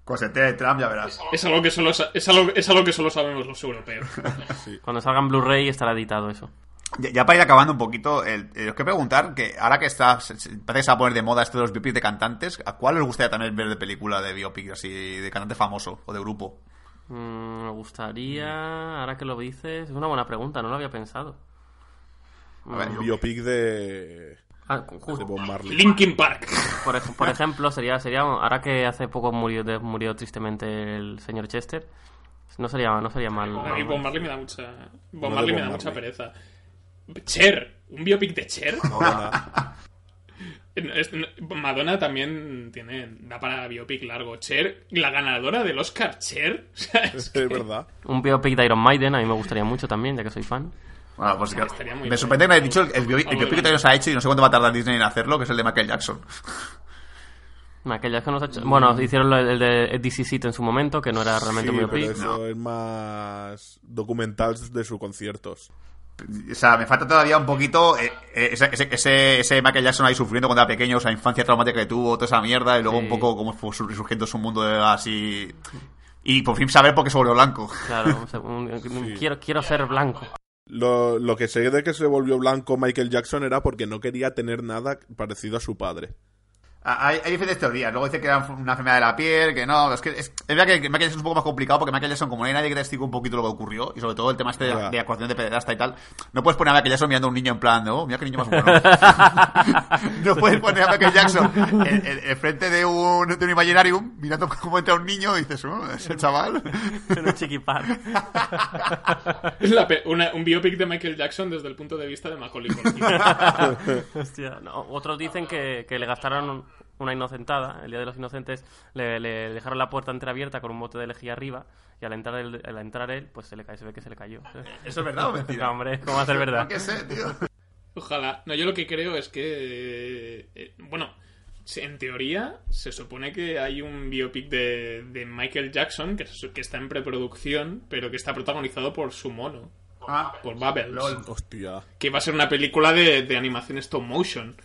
Con el de Trump ya verás. Es algo que solo, es algo, es algo que solo sabemos los europeos. Cuando salga en Blu-ray estará editado eso. Ya, ya para ir acabando un poquito, el, eh, os quiero preguntar que ahora que está, se- se- parece que se va a poner de moda esto de los biopics de cantantes, ¿a cuál os gustaría también ver de película de biopic así, de cantante famoso o de grupo? Mm, me gustaría, ahora que lo dices, es una buena pregunta, no lo había pensado. A ver, biopic de, Ah, de justo. Bob Marley. Linkin Park. Por, ej- por ejemplo, sería, sería ahora que hace poco murió, de- murió tristemente el señor Chester, no sería, no sería mal. A mí Bob Marley me da mucha. Bob No Marley me da mucha pereza. Cher, un biopic de Cher. Madonna. También tiene da para biopic largo. Cher, la ganadora del Oscar, Cher. O sea, es verdad. Un biopic de Iron Maiden, a mí me gustaría mucho también, ya que soy fan. Bueno, pues que- estaría muy me bien. sorprende que me hayas dicho el, el biopic, el biopic que todavía no se ha hecho y no sé cuánto va a tardar Disney en hacerlo, que es el de Michael Jackson. Aquellas que nos ha hecho... Bueno, hicieron el de DC Seat en su momento, que no era realmente Sí, un pero eso es más documental de sus conciertos. O sea, me falta todavía un poquito eh, eh, ese, ese, Michael Jackson ahí sufriendo cuando era pequeño, esa infancia traumática que tuvo, toda esa mierda, y luego Sí. un poco cómo fue surgiendo su mundo de- así... Y por fin saber por qué se volvió blanco. Claro, o sea, un- quiero, quiero ser blanco. Lo, lo que sé de que se volvió blanco Michael Jackson era porque no quería tener nada parecido a su padre. Hay, hay diferentes teorías. Luego dice que era una enfermedad de la piel, que no. Es que es, es verdad que Michael Jackson es un poco más complicado porque Michael Jackson, como no hay nadie que te explique un poquito lo que ocurrió, y sobre todo el tema este de, de acusación de pederasta y tal, no puedes poner a Michael Jackson mirando a un niño en plan, de, oh, mira qué niño más bueno. no puedes poner a Michael Jackson en, en- en frente de un, de un Imaginarium mirando cómo entra un niño y dices, oh, ese chaval. En un chiquipar. Es la una- un biopic de Michael Jackson desde el punto de vista de Macaulay Culkin. Hostia, no. Otros dicen que, que le gastaron un- una inocentada. El Día de los Inocentes le, le dejaron la puerta entreabierta con un bote de lejía arriba y al entrar, él, al entrar él, pues se le cae, se ve que se le cayó. ¿Eso es verdad o mentira? No, hombre, ¿cómo va a ser verdad? Qué sé, tío. Ojalá. No, yo lo que creo es que. eh, eh, bueno, en teoría, se supone que hay un biopic de, de Michael Jackson que, está en preproducción, pero que está protagonizado por su mono, Ah, por Bubbles. lol. Hostia. Que va a ser una película de, de animación stop motion.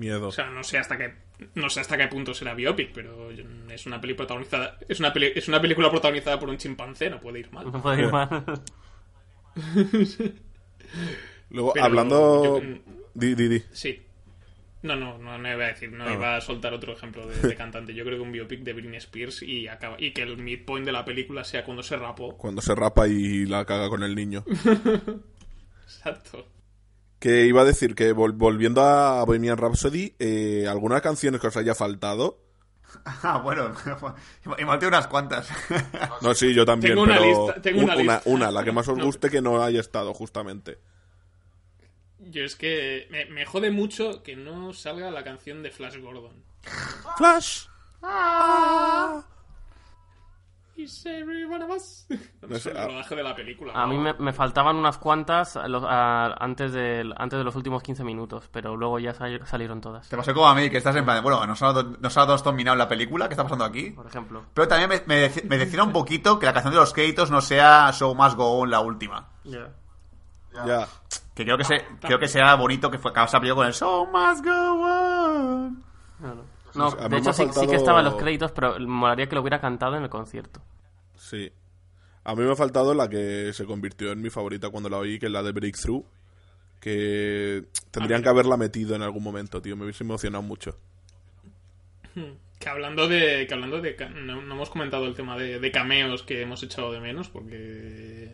Miedo. O sea, no sé hasta qué. No sé hasta qué punto será biopic, pero es una peli protagonizada. Es una, peli- es una película protagonizada por un chimpancé, no puede ir mal. No puede ir mal. Luego, Pero hablando... yo- Di, di, di. Sí. No, no, no, no iba a decir, no Ah. iba a soltar otro ejemplo de, de cantante. Yo creo que un biopic de Britney Spears y acaba y que el midpoint de la película sea cuando se rapó. Cuando se rapa y la caga con el niño. Exacto. Que iba a decir que vol- volviendo a Bohemian Rhapsody, eh, ¿algunas canciones que os haya faltado? Ah, bueno, y maté unas cuantas. No, sí, yo también, Tengo una pero lista, tengo un- una lista. una, la que más os No. guste que no haya estado, justamente. Yo es que me, me jode mucho que no salga la canción de Flash Gordon. Flash. Is every one of us. No sé, el a- rodaje de la película. A ¿no? mí me, me faltaban unas cuantas a los- a- antes, de, antes de los últimos 15 minutos, pero luego ya sal- salieron todas. Te pasó como a mí, que estás en plan, de, bueno, nos ha dado, nos ha en la película, ¿qué está pasando aquí? Por ejemplo. Pero también me, me, me decía un poquito que la canción de los créditos no sea Show Must Go On la última. Ya. Ya. Que creo que, se, creo que sea bonito que fue, que se pillado con el Show Must Go On. Claro. No, de hecho sí, sí que estaban los créditos, pero molaría que lo hubiera cantado en el concierto. Sí. A mí me ha faltado la que se convirtió en mi favorita cuando la oí, que es la de Breakthrough. Que tendrían que haberla metido en algún momento, tío. Me hubiese emocionado mucho. Que hablando de. Que hablando de no, no hemos comentado el tema de, de cameos que hemos echado de menos, porque.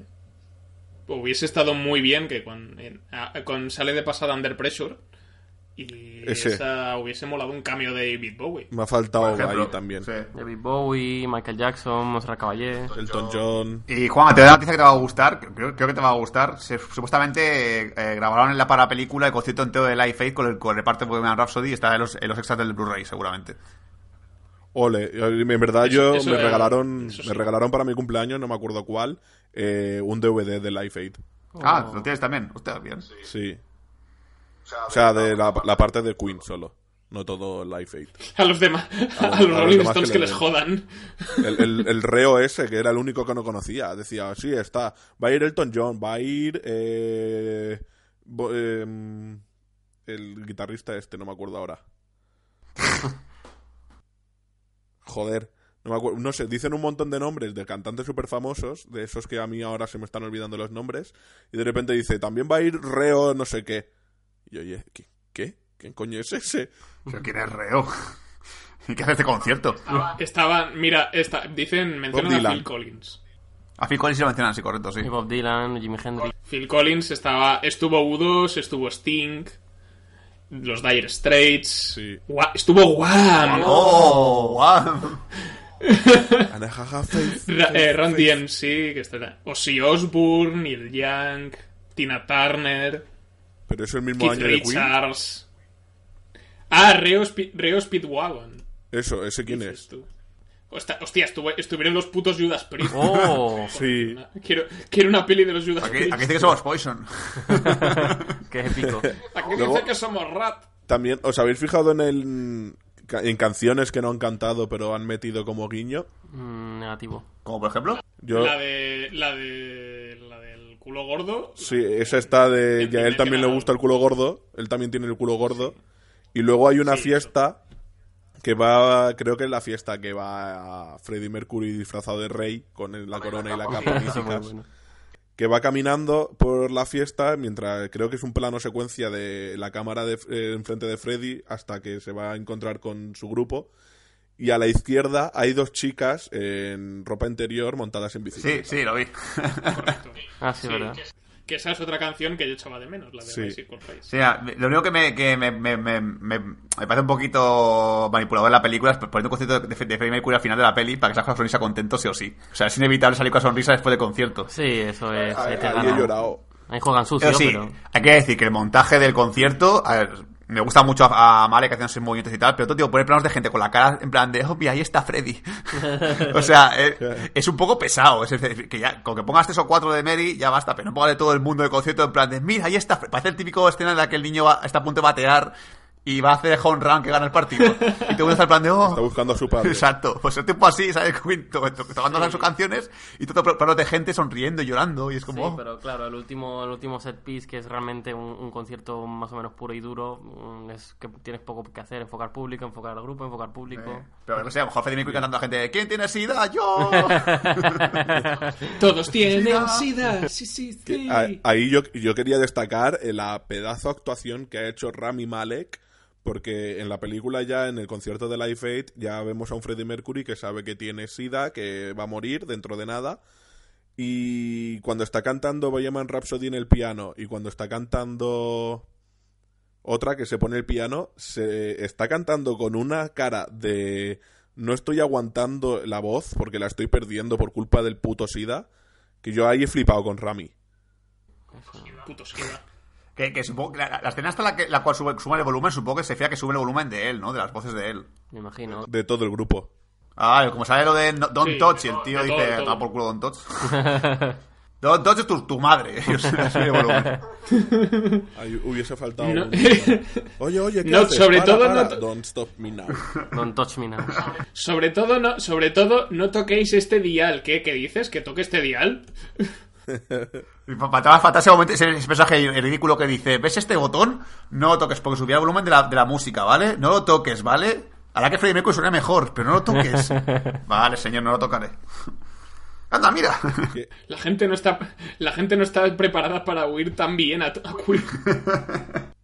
Hubiese estado muy bien que con, en- a- con sale de pasada Under Pressure. Y Ese. esa hubiese molado un cameo de David Bowie. Me ha faltado ahí también. Sí. David Bowie, Michael Jackson, Monserrat Caballé. Elton John. Y Juan, te doy una noticia que te va a gustar, creo, creo que te va a gustar. Se- supuestamente eh, grabaron en la para película el concierto entero de Live Aid con el, con el reparto de Bohemian Rhapsody y está en los, en los extras del Blu-ray, seguramente. Ole, en verdad Eso- yo eso me era- regalaron sí. me regalaron para mi cumpleaños, no me acuerdo cuál, eh, un DVD de Life Aid. Ah, Oh. lo tienes también. Hostia, bien. Sí. O sea, de la, la parte de Queen solo, no todo Life Aid. A los demás. A, a los los Rolling demás Stones que que le les jodan. El, el- el reo ese, que era el único que no conocía, decía, sí, está, va a ir Elton John, va a ir eh, bo- em, el guitarrista este, no me acuerdo ahora. Joder, no me acuerdo, no sé, dicen un montón de nombres de cantantes súper famosos, de esos que a mí ahora se me están olvidando los nombres, y de repente dice, también va a ir reo no sé qué. Y yo, oye, ¿qué? ¿Qué? ¿Quién coño es ese? ¿Pero quién es Reo? ¿Y qué hace este concierto? Estaban. Mira, esta, dicen. Mencionan a Dylan. Phil Collins. A Phil Collins sí lo mencionan, sí, correcto, sí. Y Bob Dylan, Jimi Hendrix. Phil Collins estaba. Estuvo U2, estuvo Sting. Los Dire Straits. Sí. Estuvo Wham! ¡Oh! Ra- eh, Run DMC, que estará. Ozzy Osbourne, Neil Young, Tina Turner, Pero es el mismo Keith año de Queen. Richards. Ah, Reo, Reo Speedwagon. Eso, ¿ese quién es? tú. Hostia, hostia, estuvo- estuvieron los putos Judas Priest. ¡Oh! Sí. Quiero, quiero una peli de los Judas Aquí, Priest. aquí dice que somos Poison. ¡Qué épico! Aquí Luego- dice que somos Rat. También, ¿os habéis fijado en el en canciones que no han cantado pero han metido como guiño? Mm, negativo. Como por ejemplo. Yo La de. La de. La culo gordo. sí, esa está de ya a él también le gusta el culo gordo, él también tiene el culo gordo y luego hay una Sí, fiesta que va, creo que es la fiesta que va a Freddie Mercury disfrazado de rey con el- la corona y la capa bueno. que va caminando por la fiesta mientras creo que es un plano secuencia de la cámara de, eh, enfrente de Freddy hasta que se va a encontrar con su grupo. Y a la izquierda hay dos chicas en ropa interior montadas en Sí, bicicleta. sí, lo vi. Correcto. Ah, sí, Sí, verdad. Que esa es otra canción que yo echaba de menos, la de Sí. Bicycle Race. Sí, mira, lo único que me, que me, me, me, me- me parece un poquito manipulador en la película es poniendo un concierto de, de Freddie Mercury al final de la peli para que salga con la sonrisa contento sí o sí. O sea, es inevitable salir con la sonrisa después del concierto. Sí, eso es. Ahí, he llorado. Ahí juegan sucio, Pero sí, pero. hay que decir que el montaje del concierto, a ver, me gusta mucho a, a Malek haciendo sus movimientos y tal, pero todo, tío, poner planos de gente con la cara en plan de, oh, mira, ahí está Freddy. o sea, eh, es un poco pesado. Es decir, que ya, con que pongas tres o cuatro de Mary, ya basta, pero no pongas de todo el mundo del concierto en plan de, mira, ahí está Freddy. Parece el típico escena en la que el niño va- está a punto de batear y va a hacer home run que gana el partido. Y el mundo está en plan de, oh. Está buscando a su padre. Exacto, pues el tipo así, ¿sabes? Quinto, tocando sus canciones y todo plano de gente sonriendo y llorando y es como... Sí, oh. pero claro, el último, el último set piece, que es realmente un, un concierto más o menos puro y duro, mm, es que tienes poco que hacer, enfocar público, enfocar al grupo, enfocar público. Eh, Pero no sé, a lo mejor Freddie Mercury cantando a gente ¿Quién tiene sida? ¡Yo! Todos tienen sida. Sí, sí, sí. Ah, Ahí yo, yo quería destacar la pedazo actuación que ha hecho Rami Malek, porque en la película ya, en el concierto de Live Aid, ya vemos a un Freddie Mercury que sabe que tiene SIDA, que va a morir dentro de nada. Y cuando está cantando Bohemian Rhapsody en el piano y cuando está cantando otra que se pone el piano, se está cantando con una cara de no estoy aguantando la voz porque la estoy perdiendo por culpa del puto SIDA, que yo ahí he flipado con Rami. Puto sida. Que, que supongo que la, la escena hasta la, que, la cual sube, sube el volumen, supongo que se fía que sube el volumen de él, ¿no? De las voces de él. Me imagino. De todo el grupo. Ah, como sale lo de no- Don't Sí, Touch, y el todo, tío todo, dice, de todo. toma por culo Don't Touch. Don't Touch es tu, tu madre. Y sube el volumen. Ahí hubiese faltado. No. un- Oye, oye, ¿qué No, haces? sobre Para, todo para. no to- Don't stop me now. Don't touch me now. Sobre todo, no, sobre todo, no toquéis este dial. ¿Qué? ¿Qué dices? ¿Que toque este dial? Y fa- Faltaba, faltaba ese momento, ese, ese mensaje ridículo que dice, ¿ves este botón? No lo toques, porque subirá el volumen de la, de la música, ¿vale? No lo toques, ¿vale? Hará que Freddie Mercury suene mejor, pero no lo toques. vale, señor, no lo tocaré. Anda, mira. La gente no está, la gente no está preparada para huir tan bien a, a Queen.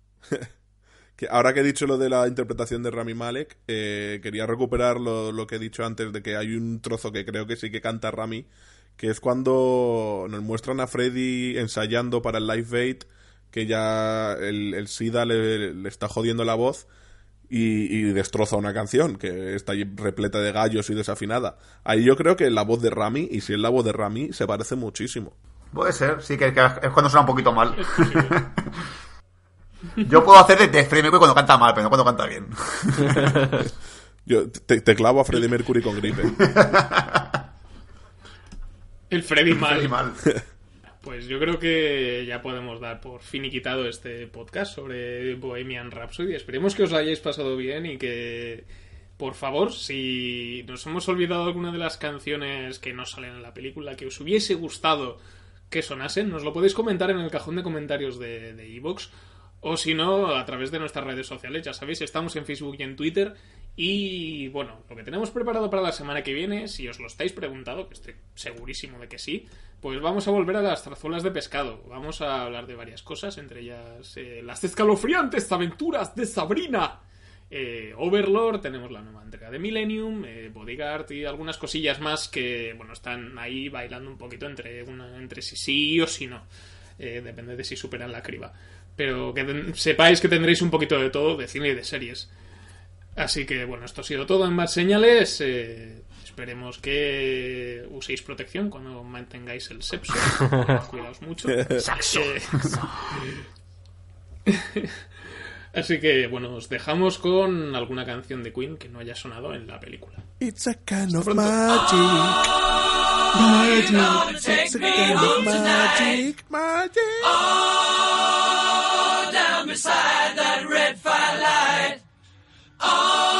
Que ahora que he dicho lo de la interpretación de Rami Malek, eh, quería recuperar lo, lo que he dicho antes de que hay un trozo que creo que sí que canta Rami, que es cuando nos muestran a Freddy ensayando para el Live Aid, que ya el, el SIDA le, le está jodiendo la voz y, y destroza una canción que está repleta de gallos y desafinada. Ahí yo creo que la voz de Rami, y si es la voz de Rami, se parece muchísimo. Puede ser, sí, que, que es cuando suena un poquito mal. Yo puedo hacer de, de Freddie Mercury cuando canta mal, pero no cuando canta bien. Yo te, te clavo a Freddie Mercury con gripe. El Freddy mal. Mal. Pues yo creo que ya podemos dar por finiquitado este podcast sobre Bohemian Rhapsody. Esperemos que os lo hayáis pasado bien y que, por favor, si nos hemos olvidado alguna de las canciones que no salen en la película, que os hubiese gustado que sonasen, nos lo podéis comentar en el cajón de comentarios de iVoox o si no, a través de nuestras redes sociales. Ya sabéis, estamos en Facebook y en Twitter. Y bueno, lo que tenemos preparado para la semana que viene, si os lo estáis preguntando, que estoy segurísimo de que sí, pues vamos a volver a las trazuelas de pescado. Vamos a hablar de varias cosas, entre ellas eh, las escalofriantes aventuras de Sabrina. eh, Overlord, tenemos la nueva entrega de Millennium, eh, Bodyguard y algunas cosillas más que, bueno, están ahí bailando un poquito entre, una, entre si sí o si no. Eh, depende de si superan la criba. Pero que sepáis que tendréis un poquito de todo, de cine y de series. Así que, bueno, esto ha sido todo en más señales. eh, esperemos que uséis protección cuando mantengáis el sepso. Cuidaos mucho. Eh, Así que, bueno, os dejamos con alguna canción de Queen que no haya sonado en la película. It's a kind of magic. Magic. It's a kind of magic. Magic. Oh,